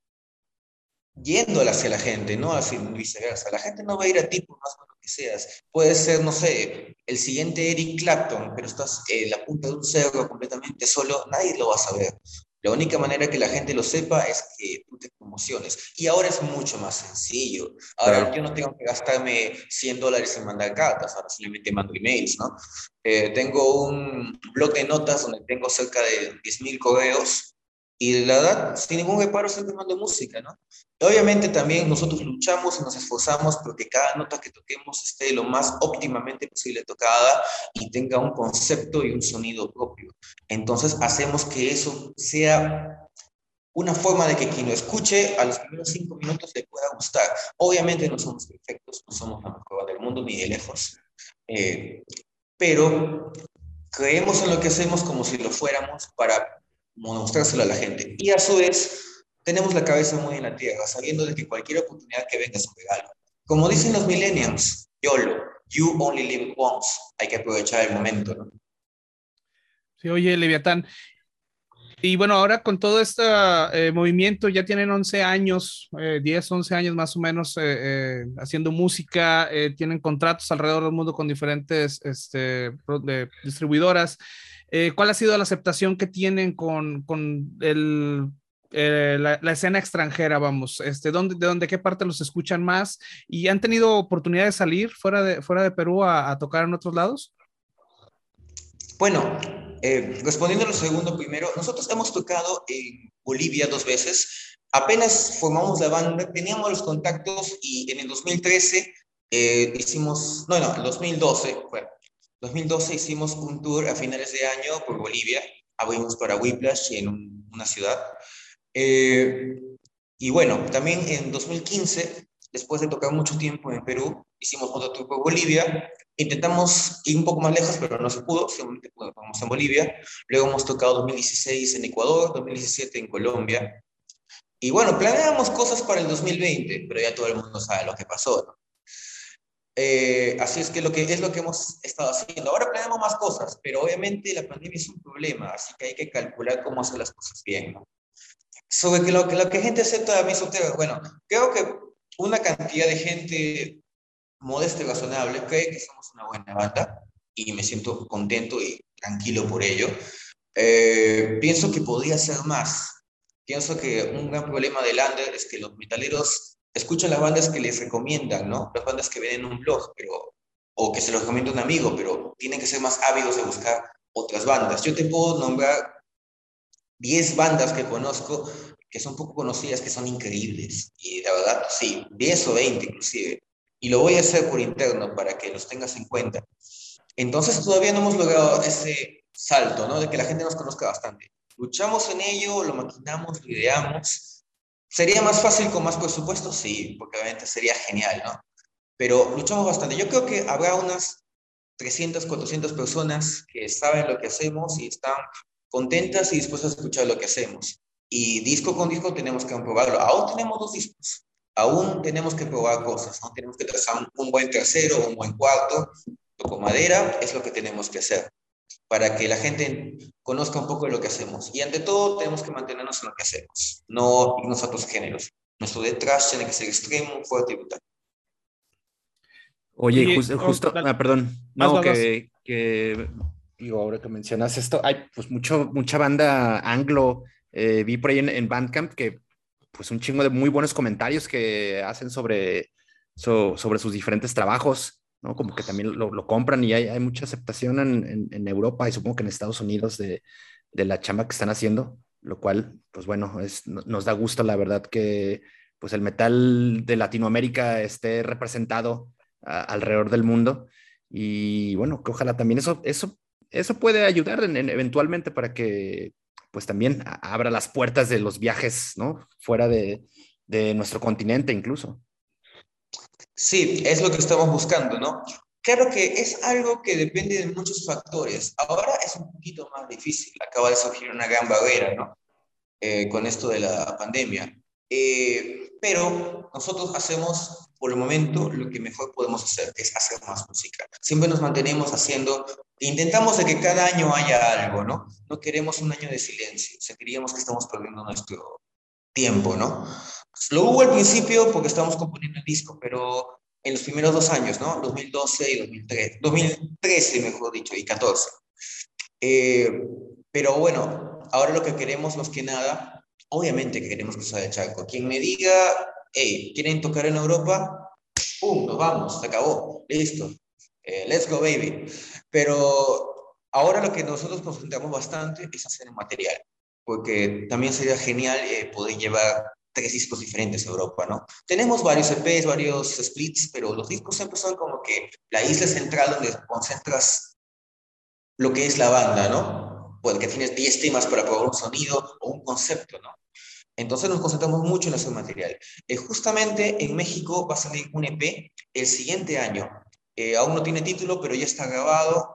yendo hacia la gente, no así viceversa. La gente no va a ir a ti por más bueno que seas. Puede ser, no sé, el siguiente Eric Clapton, pero estás en la punta de un cerro completamente solo, nadie lo va a saber. La única manera que la gente lo sepa es que tú te promociones. Y ahora es mucho más sencillo. Ahora yo no tengo que gastarme 100 dólares en mandar cartas, ahora simplemente mando emails, ¿no? Eh, tengo un blog de notas donde tengo cerca de 10.000 correos y la verdad, sin ningún reparo, siempre mando música, ¿no? Obviamente también nosotros luchamos y nos esforzamos porque cada nota que toquemos esté lo más óptimamente posible tocada y tenga un concepto y un sonido propio. Entonces hacemos que eso sea una forma de que quien lo escuche a los primeros cinco minutos le pueda gustar. Obviamente no somos perfectos, no somos la mejor del mundo ni de lejos, eh, pero creemos en lo que hacemos como si lo fuéramos para mostrárselo a la gente. Y a su vez, tenemos la cabeza muy en la tierra, sabiendo de que cualquier oportunidad que venga es un regalo. Como dicen los millennials, YOLO, you only live once. Hay que aprovechar el momento, ¿no? Sí, oye, Leviatán. Y bueno, ahora con todo este eh, movimiento, ya tienen 11 años, 10, eh, 11 años más o menos eh, haciendo música, tienen contratos alrededor del mundo con diferentes este, distribuidoras. Eh, ¿Cuál ha sido la aceptación que tienen con, con el, eh, la, escena extranjera, vamos? Este, ¿dónde, ¿De dónde, qué parte los escuchan más? ¿Y han tenido oportunidad de salir fuera de, fuera de Perú a, tocar en otros lados? Bueno, eh, respondiendo a lo segundo primero, nosotros hemos tocado en Bolivia dos veces. Apenas formamos la banda, teníamos los contactos y en el 2013 hicimos, no, no, en 2012 fue, 2012 hicimos un tour a finales de año por Bolivia, abrimos para Whiplash en una ciudad. Eh, Y bueno, también en 2015, después de tocar mucho tiempo en Perú, hicimos otro tour por Bolivia. Intentamos ir un poco más lejos, pero no se pudo. Simplemente fuimos en Bolivia. Luego hemos tocado 2016 en Ecuador, 2017 en Colombia. Y bueno, planeamos cosas para el 2020, pero ya todo el mundo sabe lo que pasó. ¿no? Eh, así es que, lo que es lo que hemos estado haciendo. Ahora planeamos más cosas, pero obviamente la pandemia es un problema, así que hay que calcular cómo hacer las cosas bien. ¿no? Sobre que lo que la gente acepta de mí bueno, creo que una cantidad de gente modesta y razonable cree que somos una buena banda y me siento contento y tranquilo por ello. Eh, pienso que podría ser más. Pienso que un gran problema del under es que los metaleros escuchan las bandas que les recomiendan, ¿no? Las bandas que ven en un blog, pero, o que se los recomienda un amigo, pero tienen que ser más ávidos de buscar otras bandas. Yo te puedo nombrar 10 bandas que conozco que son poco conocidas, que son increíbles. Y la verdad, sí, 10 o 20 inclusive. Y lo voy a hacer por interno para que los tengas en cuenta. Entonces todavía no hemos logrado ese salto, ¿no? De que la gente nos conozca bastante. Luchamos en ello, lo maquinamos, lo ideamos, ¿Sería más fácil con más presupuesto? Sí, porque obviamente sería genial, ¿no? Pero luchamos bastante. Yo creo que habrá unas 300, 400 personas que saben lo que hacemos y están contentas y dispuestas a escuchar lo que hacemos. Y disco con disco tenemos que probarlo. Aún tenemos dos discos. Aún tenemos que probar cosas. Aún tenemos que trazar un buen tercero, un buen cuarto. Con madera es lo que tenemos que hacer para que la gente conozca un poco de lo que hacemos. Y ante todo, tenemos que mantenernos en lo que hacemos, no irnos a otros géneros. Nuestro detrás tiene que ser extremo, fuerte y brutal. Oye, justo, ah, perdón, no, que, que, digo, ahora que mencionas esto, hay pues mucho, mucha banda anglo, eh, vi por ahí en, Bandcamp que pues un chingo de muy buenos comentarios que hacen sobre, sobre sus diferentes trabajos. ¿No? Como que también lo, compran y hay, mucha aceptación en, Europa y supongo que en Estados Unidos de, la chamba que están haciendo, lo cual, pues bueno, es, nos da gusto la verdad que pues el metal de Latinoamérica esté representado alrededor del mundo y bueno, que ojalá también eso, eso, eso puede ayudar eventualmente para que pues también abra las puertas de los viajes, ¿no? Fuera de, de nuestro continente incluso. Sí, es lo que estamos buscando, ¿no? Claro que es algo que depende de muchos factores. Ahora es un poquito más difícil. Acaba de surgir una gran barrera, ¿no? Eh, con esto de la pandemia. Eh, pero nosotros hacemos, por el momento, lo que mejor podemos hacer es hacer más música. Siempre nos mantenemos haciendo, intentamos de que cada año haya algo, ¿no? No queremos un año de silencio. O sea, que estamos perdiendo nuestro tiempo, ¿no? Lo hubo al principio porque estábamos componiendo el disco, pero en los primeros dos años, ¿no? 2012 y 2013, 2013 mejor dicho, y 14. Eh, pero bueno, ahora lo que queremos más que nada, obviamente que queremos cruzar el charco. Quien me diga, hey, ¿quieren tocar en Europa? ¡Pum! Nos vamos, se acabó, listo. Eh, let's go, baby. Pero ahora lo que nosotros nos concentramos bastante es hacer el material, porque también sería genial eh, poder llevar tres discos diferentes a Europa, ¿no? Tenemos varios EPs, varios splits, pero los discos siempre son como que la isla central donde concentras lo que es la banda, ¿no? Porque tienes 10 temas para probar un sonido o un concepto, ¿no? Entonces nos concentramos mucho en ese material. Eh, justamente en México va a salir un EP el siguiente año. Eh, aún no tiene título, pero ya está grabado,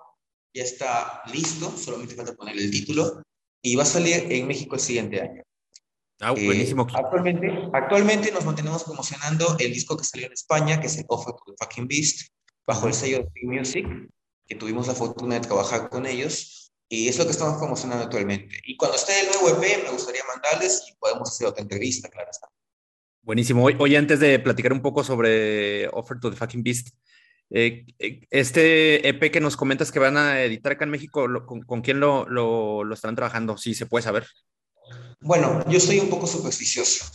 ya está listo, solamente falta poner el título, y va a salir en México el siguiente año. Ah, eh, buenísimo. actualmente, actualmente nos mantenemos promocionando el disco que salió en España, que es el Offer to the Fucking Beast, bajo el sello de Big Music, que tuvimos la fortuna de trabajar con ellos. Y es lo que estamos promocionando actualmente. Y cuando esté el nuevo EP, me gustaría mandarles y podemos hacer otra entrevista, claro está. Buenísimo. Hoy, antes de platicar un poco sobre Offer to the Fucking Beast, eh, eh, este EP que nos comentas que van a editar acá en México, con, con, quién lo, lo, lo, están trabajando? Si se puede saber. Bueno, yo soy un poco supersticioso.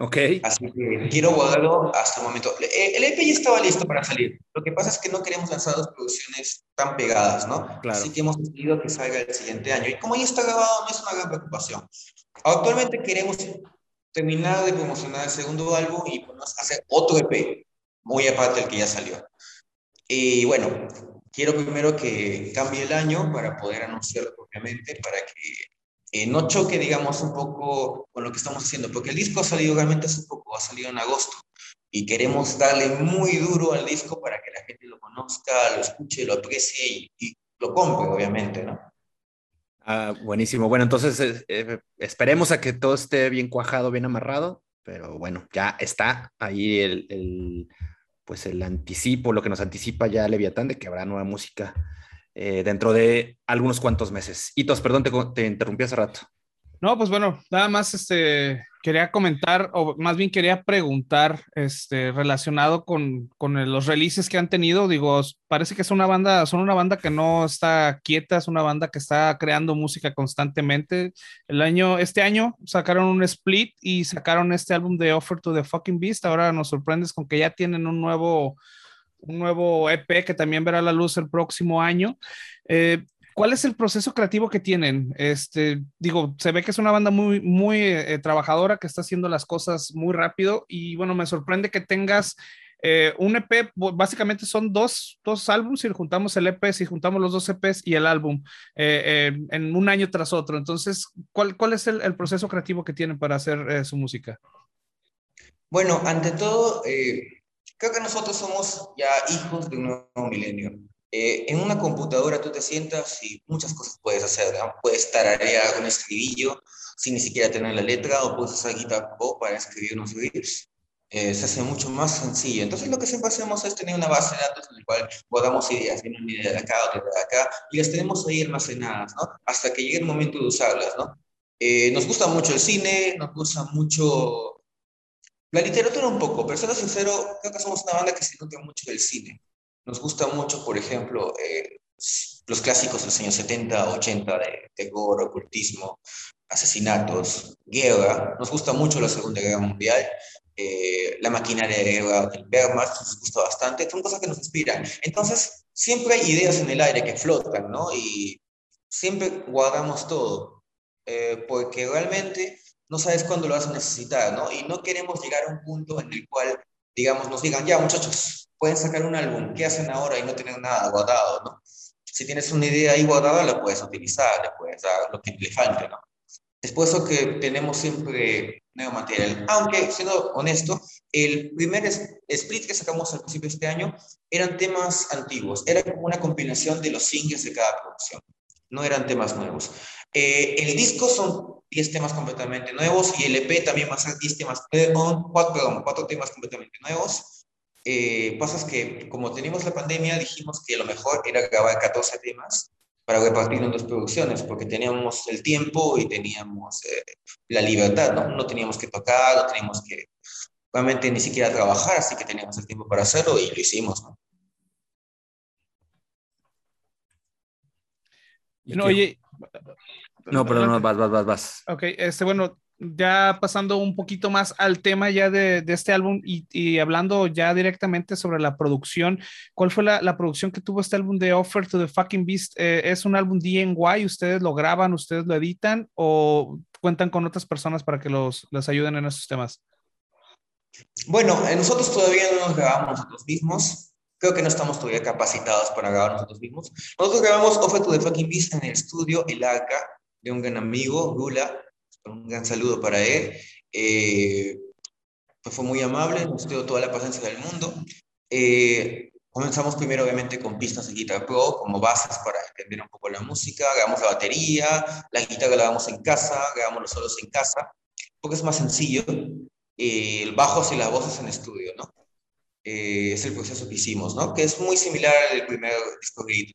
Ok. Así que quiero guardarlo hasta el momento. Eh, el EP ya estaba listo para salir. Lo que pasa es que no queremos lanzar dos producciones tan pegadas, ¿no? Claro. Así que hemos decidido que salga el siguiente año. Y como ya está grabado, no es una gran preocupación. Actualmente queremos terminar de promocionar el segundo álbum y hacer otro EP, muy aparte del que ya salió. Y bueno, quiero primero que cambie el año para poder anunciarlo propiamente, para que eh, no choque, digamos, un poco con lo que estamos haciendo, porque el disco ha salido realmente hace poco, ha salido en agosto, y queremos darle muy duro al disco para que la gente lo conozca, lo escuche, lo aprecie y, lo compre, obviamente, ¿no? Ah, buenísimo. Bueno, entonces eh, eh, esperemos a que todo esté bien cuajado, bien amarrado, pero bueno, ya está ahí el, pues el anticipo, lo que nos anticipa ya Leviatán de que habrá nueva música eh, dentro de algunos cuantos meses. Hitos, perdón, te, te interrumpí hace rato. No, pues bueno, nada más este, quería comentar, o más bien quería preguntar, este, relacionado con, con, los releases que han tenido. Digo, parece que es una banda, son una banda que no está quieta, es una banda que está creando música constantemente. El año, este año sacaron un split y sacaron este álbum de Offer to the Fucking Beast. Ahora nos sorprendes con que ya tienen un nuevo un nuevo EP que también verá la luz el próximo año. Eh, ¿Cuál es el proceso creativo que tienen? Este, digo, se ve que es una banda muy, muy eh, trabajadora que está haciendo las cosas muy rápido y bueno, me sorprende que tengas eh, un EP, básicamente son dos, dos álbumes, si juntamos el EP, si juntamos los dos EPs y el álbum en un año tras otro. Entonces, ¿cuál, cuál es el proceso creativo que tienen para hacer su música? Bueno, ante todo, Creo que nosotros somos ya hijos de un nuevo milenio. Eh, en una computadora tú te sientas y muchas cosas puedes hacer. ¿no? Puedes tararear un escribillo sin ni siquiera tener la letra o puedes usar Guitar Pro para escribir unos riffs. Eh, se hace mucho más sencillo. Entonces lo que siempre hacemos es tener una base de datos en la cual guardamos ideas, una idea de acá, otra de acá, y las tenemos ahí almacenadas, ¿no? Hasta que llegue el momento de usarlas, ¿no? Eh, nos gusta mucho el cine, nos gusta mucho la literatura un poco, pero siendo sincero, creo que somos una banda que se nutre mucho del cine. Nos gusta mucho, por ejemplo, eh, los clásicos de los años 70, 80 de terror, ocultismo, asesinatos, guerra. Nos gusta mucho la Segunda Guerra Mundial. Eh, la maquinaria de guerra del Wehrmacht nos gusta bastante. Son cosas que nos inspiran. Entonces, siempre hay ideas en el aire que flotan, ¿no? Y siempre guardamos todo. Eh, porque realmente no sabes cuándo lo vas a necesitar, ¿no? Y no queremos llegar a un punto en el cual, digamos, nos digan, ya muchachos, pueden sacar un álbum, ¿qué hacen ahora y no tienen nada guardado, ¿no? Si tienes una idea ahí guardada, la puedes utilizar, le puedes dar lo que le falte, ¿no? Es por eso que tenemos siempre nuevo material. Aunque, siendo honesto, el primer split que sacamos al principio de este año eran temas antiguos. Era como una combinación de los singles de cada producción. No eran temas nuevos. Eh, el disco son 10 temas completamente nuevos y el EP también va a ser 10 temas, eh, cuatro, perdón, cuatro temas completamente nuevos. Eh, que como teníamos la pandemia, dijimos que lo mejor era grabar 14 temas para repartir en dos producciones, porque teníamos el tiempo y teníamos eh, la libertad, ¿no? No teníamos que tocar, no teníamos que realmente ni siquiera trabajar, así que teníamos el tiempo para hacerlo y lo hicimos, ¿no? No, oye, no, pero no, vas, vas, vas, vas. Ok, este, bueno, ya pasando un poquito más al tema ya de, de este álbum y, y, hablando ya directamente sobre la producción, ¿cuál fue la, la, producción que tuvo este álbum de Offer to the Fucking Beast? Eh, ¿Es un álbum DIY? ¿Ustedes lo graban, ustedes lo editan o cuentan con otras personas para que los, les ayuden en esos temas? Bueno, eh, nosotros todavía no nos grabamos nosotros mismos. Creo que no estamos todavía capacitados para grabar nosotros mismos. Nosotros grabamos Offer to the Fucking Beast en el estudio El Arca un gran amigo, Gula, un gran saludo para él. Eh, pues fue muy amable, nos dio toda la paciencia del mundo. Eh, comenzamos primero obviamente con pistas de Guitar Pro como bases para entender un poco la música, grabamos la batería, la guitarra la grabamos en casa, grabamos los solos en casa, porque es más sencillo. Eh, el bajo y las voces en estudio, ¿no? es el proceso que hicimos, ¿no? Que es muy similar al primer disco de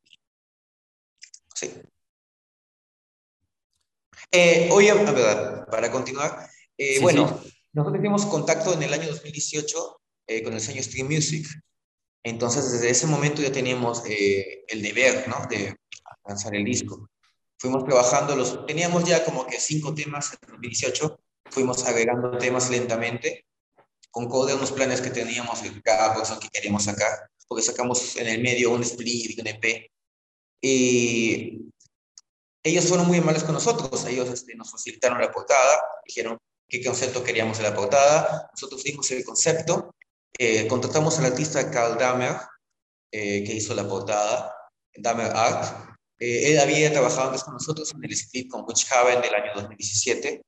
Sí. Eh, oye, a ver, para continuar, eh, bueno, nosotros tuvimos contacto en el año 2018 eh, con el sello Stream Music. Entonces, desde ese momento ya teníamos eh, el deber, ¿no? De lanzar el disco. Fuimos trabajando, los, teníamos ya como que cinco temas en 2018, fuimos agregando temas lentamente, con de unos planes que teníamos cada cosa que queríamos sacar, porque sacamos en el medio un split, un EP. Y ellos fueron muy amables con nosotros, ellos este, nos facilitaron la portada, dijeron qué concepto queríamos en la portada, nosotros dimos el concepto, eh, contratamos al artista Carl Damer, eh, que hizo la portada, Damer Art, Eh, él había trabajado antes con nosotros en el split con Witch Haven del año 2017.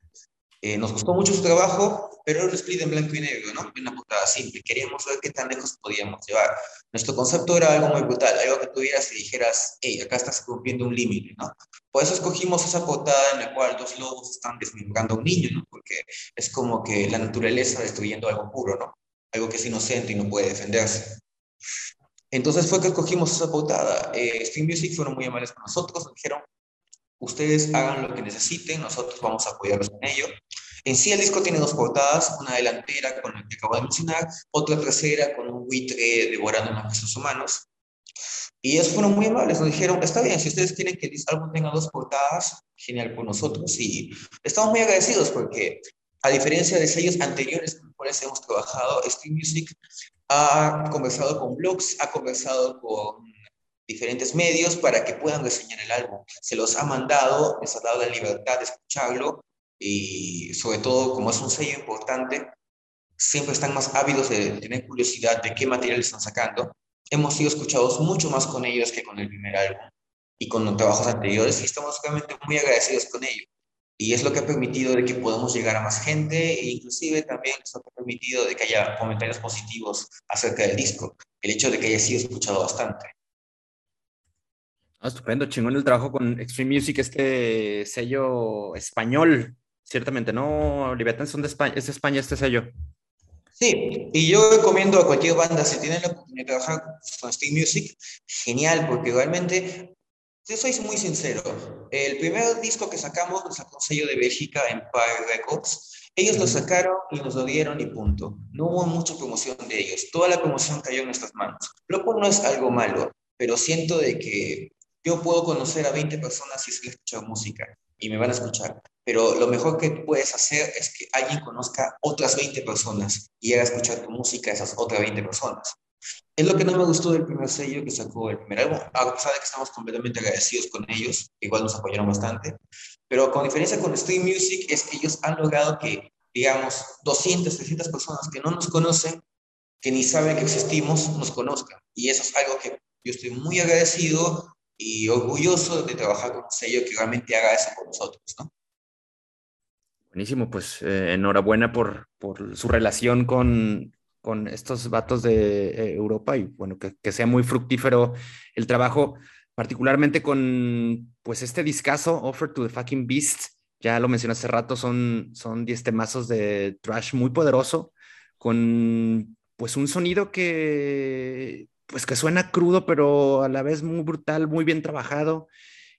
Eh, nos gustó mucho su trabajo, pero era un split en blanco y negro, ¿no? Una portada simple. Queríamos ver qué tan lejos podíamos llevar. Nuestro concepto era algo muy brutal, algo que tuvieras y dijeras, hey, acá estás cumpliendo un límite, ¿no? Por eso escogimos esa portada en la cual dos lobos están desmembrando a un niño, ¿no? Porque es como que la naturaleza destruyendo algo puro, ¿no? Algo que es inocente y no puede defenderse. Entonces fue que escogimos esa portada. Eh, Steam Music fueron muy amables con nosotros, nos dijeron, ustedes hagan lo que necesiten, nosotros vamos a apoyarlos en ello. En sí el disco tiene dos portadas, una delantera con la que acabo de mencionar, otra trasera con un buitre devorando unos huesos humanos. Y ellos fueron muy amables, nos dijeron, está bien, si ustedes quieren que el álbum tenga dos portadas, genial por nosotros. Y estamos muy agradecidos porque, a diferencia de sellos anteriores con los cuales hemos trabajado, Steam Music ha conversado con blogs, ha conversado con diferentes medios para que puedan reseñar el álbum. Se los ha mandado, les ha dado la libertad de escucharlo y sobre todo como es un sello importante, siempre están más ávidos de tener curiosidad de qué material están sacando. Hemos sido escuchados mucho más con ellos que con el primer álbum y con los trabajos anteriores y estamos realmente muy agradecidos con ellos. Y es lo que ha permitido de que podamos llegar a más gente e inclusive también nos ha permitido de que haya comentarios positivos acerca del disco, el hecho de que haya sido escuchado bastante. Ah, estupendo, chingón el trabajo con Extreme Music, este sello español, ciertamente, ¿no? Libertad son de España, es de España este sello. Sí, y yo recomiendo a cualquier banda, si tienen la oportunidad de trabajar con Steam Music, genial, porque realmente yo soy muy sincero. El primer disco que sacamos lo sacó un sello de Bélgica, Empire Records. Ellos lo sacaron y nos lo dieron y punto. No hubo mucha promoción de ellos. Toda la promoción cayó en nuestras manos. Lo cual no es algo malo, pero siento de que yo puedo conocer a 20 personas si les escuchar música y me van a escuchar. Pero lo mejor que puedes hacer es que alguien conozca otras 20 personas y haga escuchar tu música a esas otras 20 personas. Es lo que no me gustó del primer sello que sacó el primer álbum, a pesar de que estamos completamente agradecidos con ellos, igual nos apoyaron bastante, pero con diferencia con Stream Music es que ellos han logrado que, digamos, 200, 300 personas que no nos conocen, que ni saben que existimos, nos conozcan. Y eso es algo que yo estoy muy agradecido y orgulloso de trabajar con un sello que realmente haga eso por nosotros, ¿no? Buenísimo, pues eh, enhorabuena por, por su relación con, con estos vatos de eh, Europa y bueno, que, que, sea muy fructífero el trabajo, particularmente con pues este discazo, Offer to the Fucking Beast, ya lo mencioné hace rato, son, son 10 temazos de trash muy poderoso, con pues un sonido que pues que suena crudo, pero a la vez muy brutal, muy bien trabajado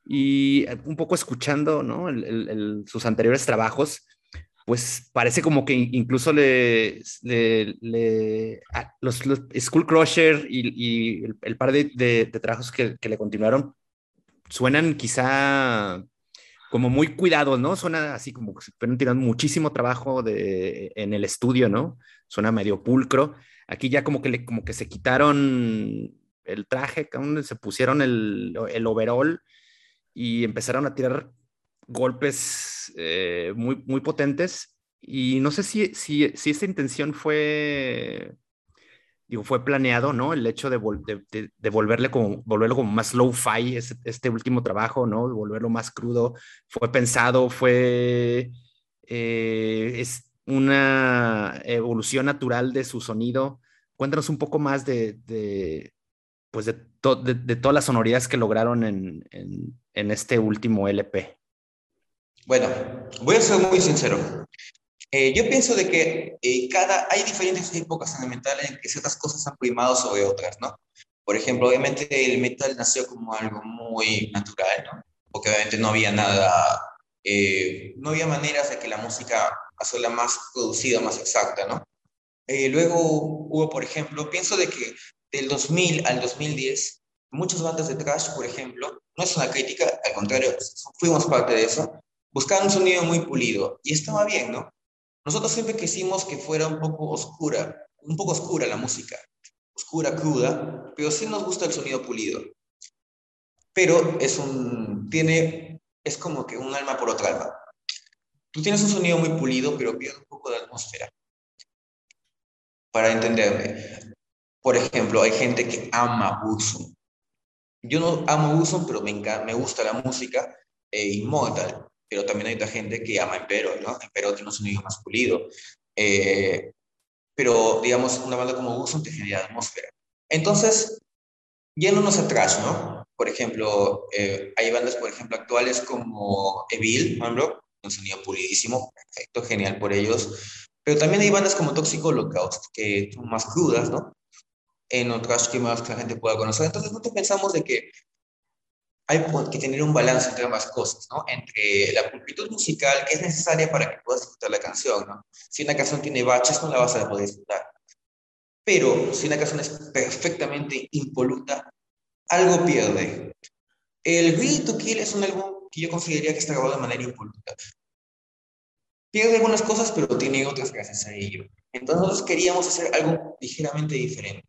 y un poco escuchando, ¿no? Sus anteriores trabajos, pues parece como que incluso los, School Crusher y, el, par de, de, trabajos que, le continuaron suenan quizá como muy cuidados, ¿no? Suena así como que tirando muchísimo trabajo de, en el estudio, ¿no? Suena medio pulcro. Aquí ya como que, le, como que se quitaron el traje, se pusieron el, el overall y empezaron a tirar golpes eh, muy, muy potentes y no sé si, si, si esta intención fue, digo, fue planeado, ¿no? El hecho de, de, de, volverle como, volverlo como más low-fi, este, este, último trabajo, ¿no? De volverlo más crudo, fue pensado, fue, eh, es una evolución natural de su sonido. Cuéntanos un poco más de, de pues de, de, todas las sonoridades que lograron en, en, este último LP. Bueno, voy a ser muy sincero. Eh, yo pienso de que eh, cada, hay diferentes épocas en el metal en que ciertas cosas han primado sobre otras, ¿no? Por ejemplo, obviamente el metal nació como algo muy natural, ¿no? Porque obviamente no había nada, eh, no había maneras de que la música la más producida, más exacta, ¿no? luego hubo, por ejemplo, pienso de que del 2000 al 2010, muchas bandas de trash, por ejemplo, no es una crítica, al contrario, fuimos parte de eso, buscaban un sonido muy pulido y estaba bien, ¿no? Nosotros siempre quisimos que fuera un poco oscura, un poco oscura la música, oscura, cruda, pero sí nos gusta el sonido pulido. Pero es un, tiene, es como que un alma por otra alma. Tú tienes un sonido muy pulido, pero pierde un poco de atmósfera. Para entenderme, por ejemplo, hay gente que ama Burzum. yo no amo Uso, pero me, me gusta la música, eh, Immortal, pero también hay otra gente que ama Empero, ¿no? Empero tiene un sonido más pulido. Eh, pero, digamos, una banda como Uso te genera atmósfera. Entonces, yéndonos atrás, ¿no? Por ejemplo, eh, hay bandas, por ejemplo, actuales como Evil, ¿no? Un sonido pulidísimo, perfecto, genial por ellos. Pero también hay bandas como Toxic Holocaust, que son más crudas, ¿no? En otras que más que la gente pueda conocer. Entonces, nosotros pensamos de que hay que tener un balance entre ambas cosas, ¿no? Entre la pulcritud musical que es necesaria para que puedas disfrutar la canción, ¿no? Si una canción tiene baches, no la vas a poder disfrutar. Pero si una canción es perfectamente impoluta, algo pierde. El Real to Kill es un álbum que yo consideraría que está grabado de manera impoluta. Pierde algunas cosas, pero tiene otras gracias a ello. Entonces nosotros queríamos hacer algo ligeramente diferente.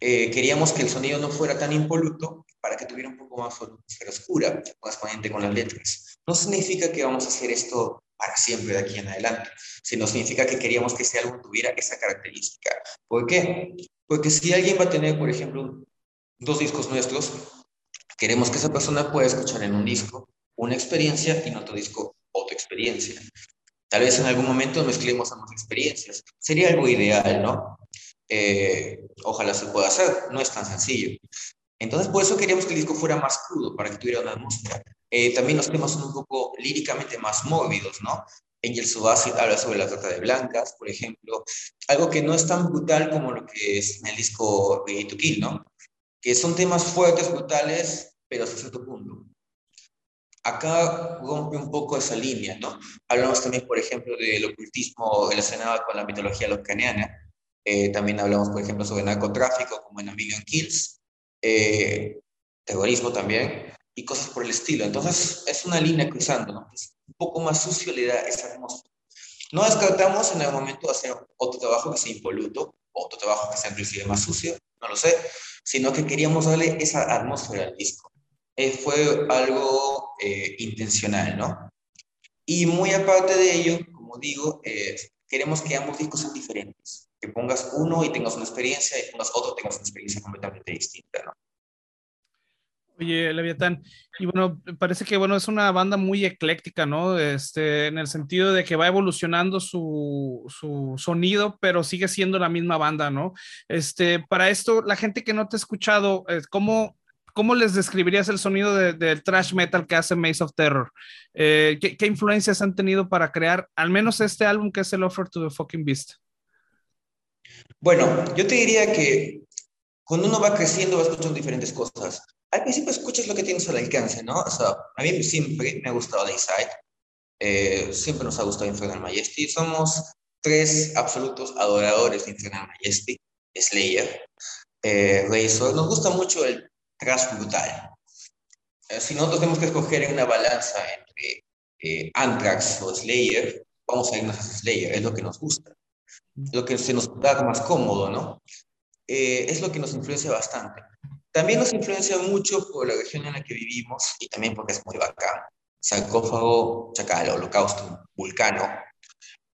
Eh, queríamos que el sonido no fuera tan impoluto para que tuviera un poco más de oscura, correspondiente con las letras. No significa que vamos a hacer esto para siempre de aquí en adelante, sino significa que queríamos que ese álbum tuviera esa característica. ¿Por qué? Porque si alguien va a tener, por ejemplo, dos discos nuestros, queremos que esa persona pueda escuchar en un disco una experiencia y en otro disco otra experiencia. Tal vez en algún momento mezclemos ambas experiencias. Sería algo ideal, ¿no? Eh, ojalá se pueda hacer, no es tan sencillo. Entonces, por eso queríamos que el disco fuera más crudo, para que tuviera una atmósfera. Eh, también los temas son un poco líricamente más mórbidos, ¿no? Angel Subacid habla sobre la trata de blancas, por ejemplo, algo que no es tan brutal como lo que es en el disco Ready to Kill, ¿no? Que son temas fuertes, brutales, pero hasta cierto punto. Acá rompe un poco esa línea, ¿no? Hablamos también, por ejemplo, del ocultismo relacionado con la mitología locaniana. Eh, también hablamos, por ejemplo, sobre narcotráfico, como en A Kills, eh, terrorismo también, y cosas por el estilo. Entonces, es una línea cruzando, ¿no? Es un poco más sucio le da esa atmósfera. No descartamos en el momento hacer otro trabajo que sea impoluto, otro trabajo que sea inclusive más sucio, no lo sé, sino que queríamos darle esa atmósfera al disco. Eh, fue algo intencional, ¿no? Y muy aparte de ello, como digo, queremos que ambos discos sean diferentes que pongas uno y tengas una experiencia y pongas otro y tengas una experiencia completamente distinta, ¿no? Oye, Leviatán, y bueno, parece que bueno, es una banda muy ecléctica, ¿no? Este, en el sentido de que va evolucionando su, su sonido, pero sigue siendo la misma banda, ¿no? Este, para esto, la gente que no te ha escuchado, eh, ¿cómo, ¿cómo les describirías el sonido del de trash metal que hace Maze of Terror? Eh, ¿qué, ¿qué, influencias han tenido para crear al menos este álbum que es el Offer to the Fucking Beast? Bueno, yo te diría que cuando uno va creciendo va escuchando diferentes cosas. Al principio escuchas lo que tienes al alcance, ¿no? O sea, a mí siempre me ha gustado Dayside, eh, siempre nos ha gustado Infernal Majesty. Somos tres absolutos adoradores de Infernal Majesty, Slayer, eh, Razor. Nos gusta mucho el thrash brutal. Eh, si nosotros tenemos que escoger en una balanza entre eh, Anthrax o Slayer, vamos a irnos a Slayer, es lo que nos gusta lo que se nos da más cómodo, ¿no? Eh, es lo que nos influencia bastante. También nos influencia mucho por la región en la que vivimos y también porque es muy bacán. Sarcófago, Chacal, Holocausto, Vulcano,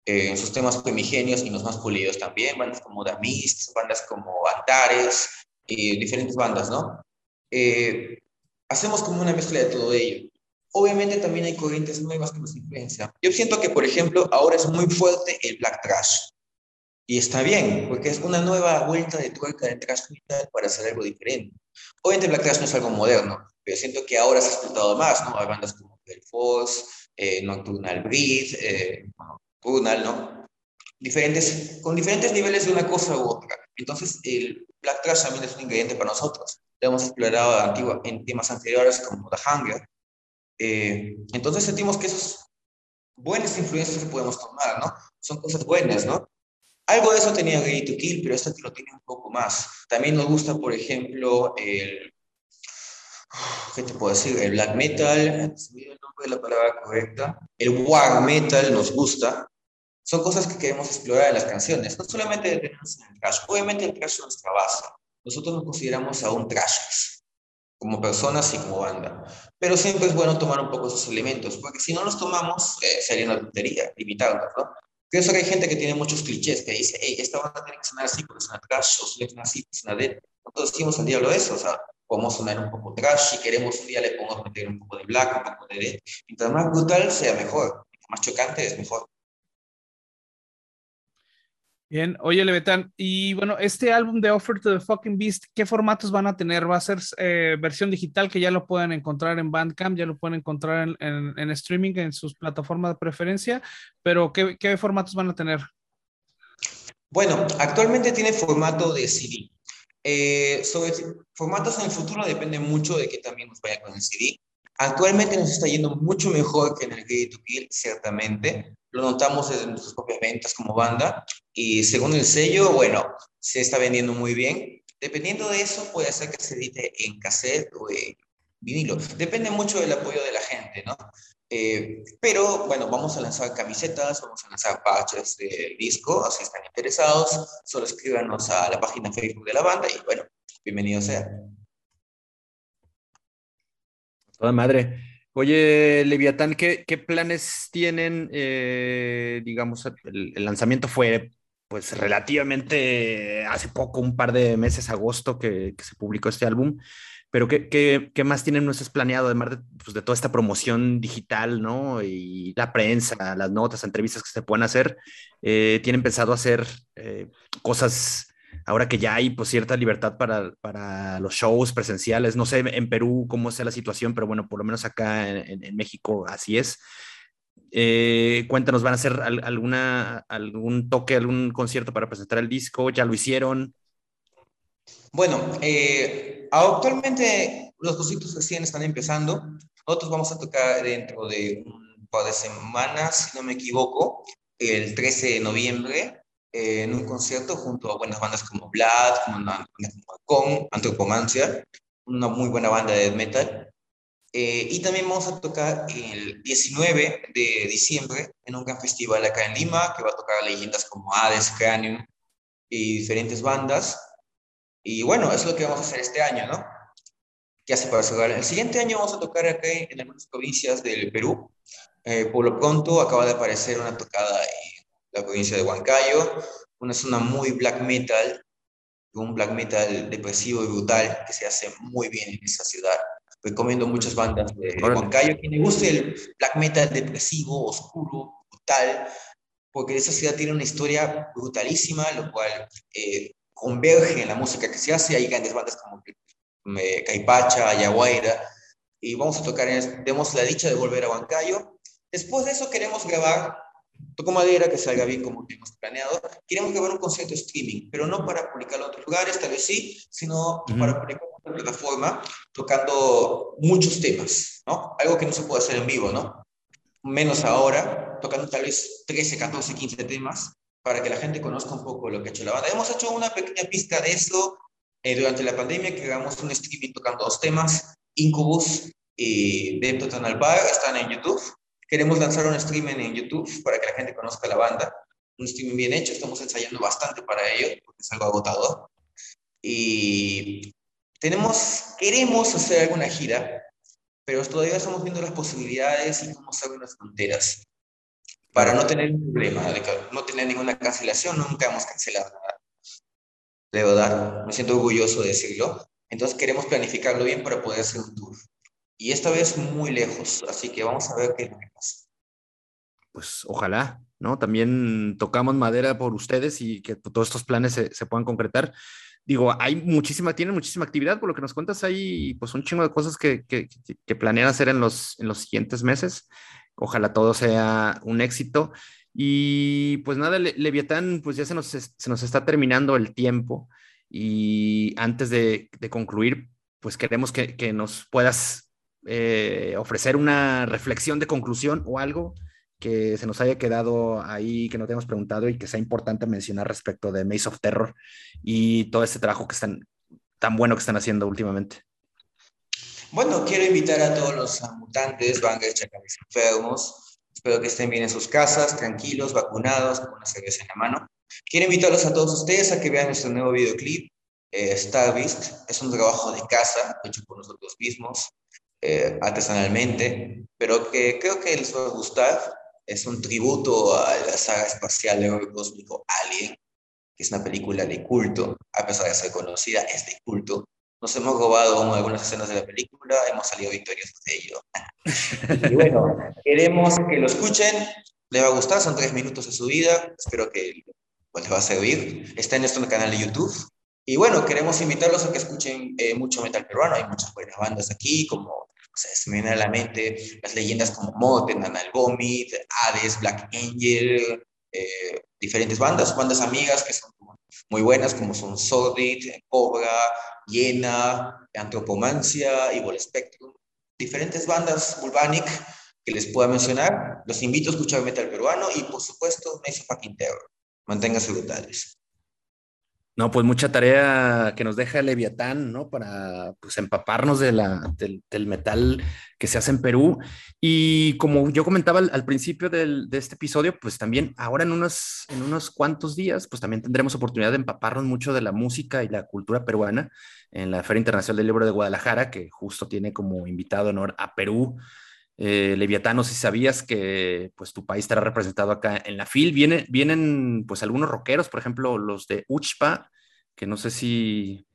eh, en sus temas primigenios y los más pulidos también, bandas como Damist, bandas como Antares, y diferentes bandas, ¿no? Eh, hacemos como una mezcla de todo ello. Obviamente también hay corrientes nuevas que nos influencian. Yo siento que, por ejemplo, ahora es muy fuerte el black trash. Y está bien, porque es una nueva vuelta de tuerca de trash metal para hacer algo diferente. Obviamente Black Trash no es algo moderno, pero siento que ahora se ha explotado más, ¿no? Hay bandas como El Force, eh, Nocturnal Breed, eh, Nocturnal, ¿no? Diferentes, con diferentes niveles de una cosa u otra. Entonces, el Black Trash también es un ingrediente para nosotros. Lo hemos explorado antiguo, en temas anteriores como The Hunger. Eh, entonces sentimos que esas buenas influencias que podemos tomar, ¿no? Son cosas buenas, ¿no? Algo de eso tenía Ready to Kill, pero este lo tiene un poco más. También nos gusta, por ejemplo, el. ¿Qué te puedo decir? El black metal, el nombre de la palabra correcta. El war metal nos gusta. Son cosas que queremos explorar en las canciones. No solamente detenernos en el trash. Obviamente el trash es nuestra base. Nosotros nos consideramos aún trashers, como personas y como banda. Pero siempre es bueno tomar un poco esos elementos, porque si no los tomamos, eh, sería una tontería, limitarnos, ¿no? Pienso que hay gente que tiene muchos clichés, que dice, hey, esta banda tiene que sonar así porque es una trash, o es así, es una de... Nosotros decimos al diablo eso, o sea, podemos sonar un poco trash, si queremos un día le podemos meter un poco de black, un poco de death. Mientras más brutal sea mejor, más chocante es mejor. Bien, oye Levetán, y bueno, este álbum de Offer to the Fucking Beast, ¿qué formatos van a tener? ¿Va a ser eh, versión digital que ya lo pueden encontrar en Bandcamp, ya lo pueden encontrar en, streaming, en sus plataformas de preferencia, pero ¿qué, ¿qué, formatos van a tener? Bueno, actualmente tiene formato de CD. Eh, sobre formatos en el futuro depende mucho de que también nos vaya con el CD. Actualmente nos está yendo mucho mejor que en el Gay to Kill, ciertamente. Lo notamos desde nuestras propias ventas como banda. Y según el sello, bueno, se está vendiendo muy bien. Dependiendo de eso, puede ser que se edite en cassette o en vinilo. Depende mucho del apoyo de la gente, ¿no? Eh, pero bueno, vamos a lanzar camisetas, vamos a lanzar patches del disco, así están interesados, solo escríbanos a la página Facebook de la banda y bueno, bienvenido sea. Toda madre. Oye, Leviatán, ¿qué, planes tienen? Eh, digamos, el, lanzamiento fue pues relativamente hace poco, un par de meses, agosto, que, se publicó este álbum. Pero ¿qué, más tienen ustedes planeado, además de, pues, de, toda esta promoción digital, ¿no? Y la prensa, las notas, entrevistas que se pueden hacer. Eh, ¿Tienen pensado hacer eh, cosas ahora que ya hay pues, cierta libertad para, para, los shows presenciales? No sé en Perú cómo sea la situación, pero bueno, por lo menos acá en, en México así es. Eh, cuéntanos, ¿van a hacer alguna, algún toque, algún concierto para presentar el disco? ¿Ya lo hicieron? Bueno, eh, actualmente los cositos recién están empezando. Nosotros vamos a tocar dentro de un par de semanas, si no me equivoco, el 13 de noviembre, eh, en un concierto junto a buenas bandas como Blood, como Antropomancia, una muy buena banda de metal. Eh, y también vamos a tocar el 19 de diciembre en un gran festival acá en Lima, que va a tocar leyendas como Hades, Cranium y diferentes bandas. Y bueno, eso es lo que vamos a hacer este año, ¿no? Ya se para cerrar. El siguiente año vamos a tocar acá en algunas provincias del Perú. Eh, por lo pronto acaba de aparecer una tocada en la provincia de Huancayo, una zona muy black metal, un black metal depresivo y brutal que se hace muy bien en esa ciudad. Recomiendo muchas bandas de Huancayo. Quien le guste el black metal depresivo, oscuro, brutal, porque esa ciudad tiene una historia brutalísima, lo cual eh, converge en la música que se hace. Hay grandes bandas como eh, Caipacha, Ayahuayra, y vamos a tocar, tenemos la dicha de volver a Huancayo. Después de eso queremos grabar, toco madera, que salga bien como hemos planeado, queremos grabar un concierto streaming, pero no para publicarlo en otros lugares, tal vez sí, sino para publicarlo en otra plataforma, tocando muchos temas, ¿no? Algo que no se puede hacer en vivo, ¿no? Menos ahora, tocando tal vez 13, 14, 15 temas, para que la gente conozca un poco lo que ha hecho la banda. Hemos hecho una pequeña pista de eso eh, durante la pandemia, que hagamos un streaming tocando dos temas, Incubus y Deep Total Bar, están en YouTube. Queremos lanzar un streaming en YouTube para que la gente conozca la banda. Un streaming bien hecho, estamos ensayando bastante para ello, porque es algo agotador. Y tenemos, queremos hacer alguna gira, pero todavía estamos viendo las posibilidades y cómo se abren las fronteras para no tener un problema, de no tener ninguna cancelación, nunca hemos cancelado nada. De verdad, me siento orgulloso de decirlo. Entonces queremos planificarlo bien para poder hacer un tour. Y esta vez muy lejos, así que vamos a ver qué es lo que pasa. Pues ojalá, ¿no? También tocamos madera por ustedes y que todos estos planes se, se puedan concretar digo, hay muchísima, tienen muchísima actividad, por lo que nos cuentas, hay pues un chingo de cosas que, que, que, planean hacer en los, en los siguientes meses. Ojalá todo sea un éxito. Y pues nada, Leviatán, pues ya se nos, se nos está terminando el tiempo y antes de, de concluir, pues queremos que, que nos puedas eh, ofrecer una reflexión de conclusión o algo que se nos haya quedado ahí, que no te hemos preguntado y que sea importante mencionar respecto de Maze of Terror y todo este trabajo que están tan bueno que están haciendo últimamente. Bueno, quiero invitar a todos los mutantes, bangers, chacales enfermos. Espero que estén bien en sus casas, tranquilos, vacunados, con una cerveza en la mano. Quiero invitarlos a todos ustedes a que vean nuestro nuevo videoclip, eh, Star Beast. Es un trabajo de casa, hecho por nosotros mismos, eh, artesanalmente, pero que creo que les va a gustar. Es un tributo a la saga espacial de cósmico Alien, que es una película de culto, a pesar de ser conocida, es de culto nos hemos robado algunas escenas de la película, hemos salido victoriosos de ello. y bueno, queremos que lo escuchen, les va a gustar, son tres minutos de su vida, espero que pues, les va a servir. Está en nuestro canal de YouTube. Y bueno, queremos invitarlos a que escuchen eh, mucho metal peruano, hay muchas buenas bandas aquí, como se me viene a la mente las leyendas como Moten, Anal Vomit, Hades, Black Angel, eh, diferentes bandas, bandas amigas que son muy buenas, como son Sordid, Cobra, Hiena, Antropomancia, Evil Spectrum, diferentes bandas Vulvanic que les pueda mencionar. Los invito a escuchar metal peruano y, por supuesto, Maze Fucking Terror. Manténganse brutales. No, pues mucha tarea que nos deja Leviatán, ¿no? Para pues, empaparnos del, metal que se hace en Perú. Y como yo comentaba al, principio del, de este episodio, pues también ahora en unos, en unos cuantos días, pues también tendremos oportunidad de empaparnos mucho de la música y la cultura peruana en la Feria Internacional del Libro de Guadalajara, que justo tiene como invitado honor a Perú. Eh, Leviatán, no sé si sabías que pues tu país estará representado acá en la FIL. Vienen, vienen pues algunos rockeros, por ejemplo, los de Uchpa, que no sé si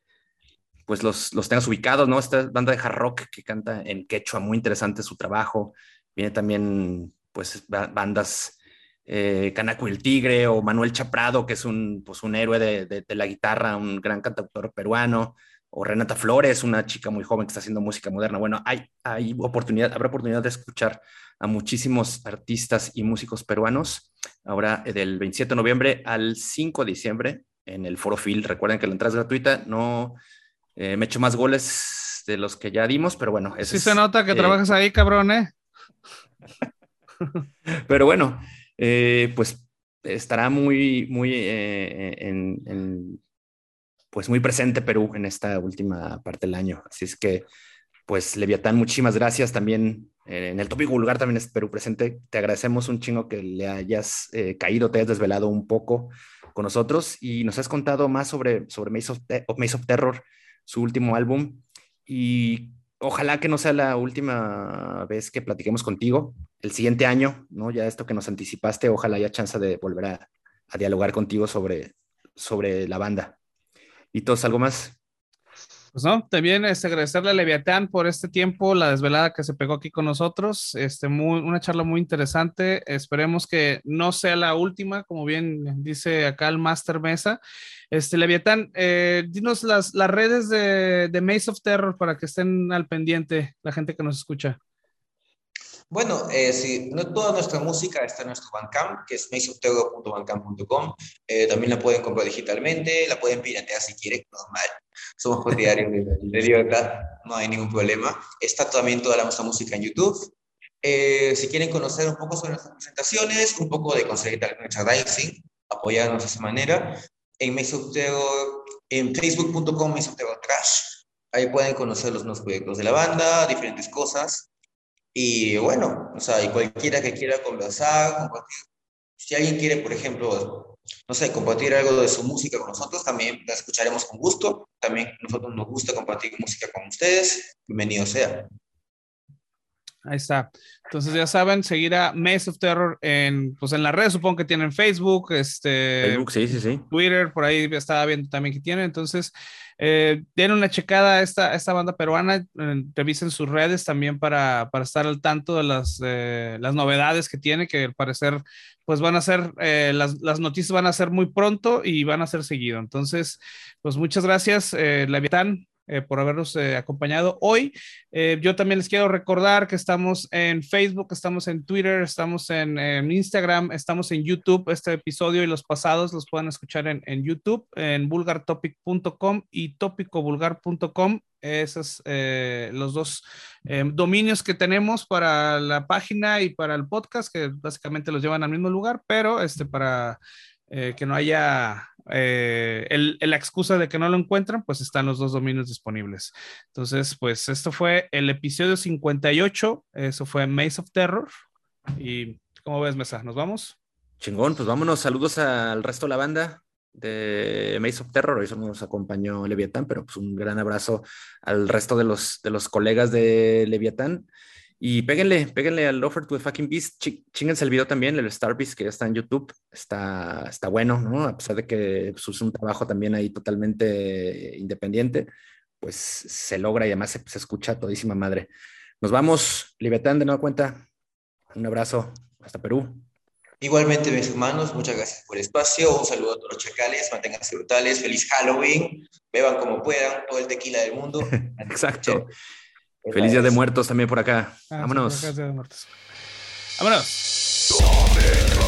pues los, los tengas ubicados, ¿no? Esta banda de hard rock que canta en quechua, muy interesante su trabajo. Viene también pues bandas eh, Canaco el Tigre o Manuel Chaprado, que es un, pues, un héroe de, de la guitarra, un gran cantautor peruano o Renata Flores, una chica muy joven que está haciendo música moderna. Bueno, hay, hay oportunidad, habrá oportunidad de escuchar a muchísimos artistas y músicos peruanos ahora eh, del 27 de noviembre al 5 de diciembre en el Foro Phil. Recuerden que la entrada es gratuita, no eh, me echo más goles de los que ya dimos, pero bueno. Sí se nota que eh, trabajas ahí, cabrón, ¿eh? pero bueno, pues estará muy, muy en pues muy presente Perú en esta última parte del año. Así es que, pues Leviatán, muchísimas gracias también. Eh, en el tópico vulgar también es Perú presente. Te agradecemos un chingo que le hayas eh, caído, te hayas desvelado un poco con nosotros y nos has contado más sobre, sobre Maze of, Maze of Terror, su último álbum. Y ojalá que no sea la última vez que platiquemos contigo. El siguiente año, ¿no? Ya esto que nos anticipaste, ojalá haya chance de volver a, a dialogar contigo sobre, sobre la banda. ¿Y todos algo más? Pues no, también es este, agradecerle a Leviatán por este tiempo, la desvelada que se pegó aquí con nosotros. Este, muy, una charla muy interesante. Esperemos que no sea la última, como bien dice acá el Master Mesa. Este, Leviatán, eh, dinos las, las redes de, de Maze of Terror para que estén al pendiente la gente que nos escucha. Bueno, eh, sí, no toda nuestra música está en nuestro Bandcamp, que es maceoftego.bandcamp.com. Eh, también la pueden comprar digitalmente, la pueden piratear si quieren, normal. Somos partidarios de libertad, no hay ningún problema. Está también toda nuestra música en YouTube. Eh, si quieren conocer un poco sobre nuestras presentaciones, un poco de conseguir tal merchandising, apoyarnos de esa manera, en Maceoftego, en facebook.com Trash, ahí pueden conocer los nuevos proyectos de la banda, diferentes cosas. Y bueno, o sea, y cualquiera que quiera conversar, compartir, si alguien quiere, por ejemplo, no sé, compartir algo de su música con nosotros, también la escucharemos con gusto. También nosotros nos gusta compartir música con ustedes. Bienvenido sea. Ahí está. Entonces ya saben, seguir a Maze of Terror en, pues en las redes, supongo que tienen Facebook, este, Facebook, sí, sí, sí. Twitter, por ahí estaba viendo también que tienen. Entonces, eh, den una checada a esta, esta banda peruana, eh, revisen sus redes también para, para, estar al tanto de las, eh, las novedades que tiene, que al parecer, pues van a ser, eh, las, las, noticias van a ser muy pronto y van a ser seguido. Entonces, pues muchas gracias, Leviatán, eh, por habernos eh, acompañado hoy. Eh, yo también les quiero recordar que estamos en Facebook, estamos en Twitter, estamos en, Instagram, estamos en YouTube. Este episodio y los pasados los pueden escuchar en, YouTube, en vulgartopic.com y topicovulgar.com. Esos los dos dominios que tenemos para la página y para el podcast, que básicamente los llevan al mismo lugar, pero este para que no haya eh, el, la excusa de que no lo encuentran, pues están los dos dominios disponibles. Entonces, pues esto fue el episodio 58, eso fue Maze of Terror. Y, ¿cómo ves, Mesa? ¿Nos vamos? Chingón, pues vámonos. Saludos al resto de la banda de Maze of Terror. Hoy solo nos acompañó Leviatán, pero pues un gran abrazo al resto de los, de los colegas de Leviatán. Y péguenle, péguenle al Offer to the Fucking Beast. Chinguense el video también, el Star Beast, que ya está en YouTube. Está, está bueno, ¿no? A pesar de que pues, es un trabajo también ahí totalmente independiente. pues se logra y además se, se escucha todísima madre. Nos vamos, Libetán, de nueva cuenta. Un abrazo. Hasta Perú. Igualmente, mis hermanos, muchas gracias por el espacio. Un saludo a todos los chacales. Manténganse brutales. Feliz Halloween. Beban como puedan todo el tequila del mundo. Exacto. Feliz Día de Muertos también por acá. Ah, Vámonos. Vámonos.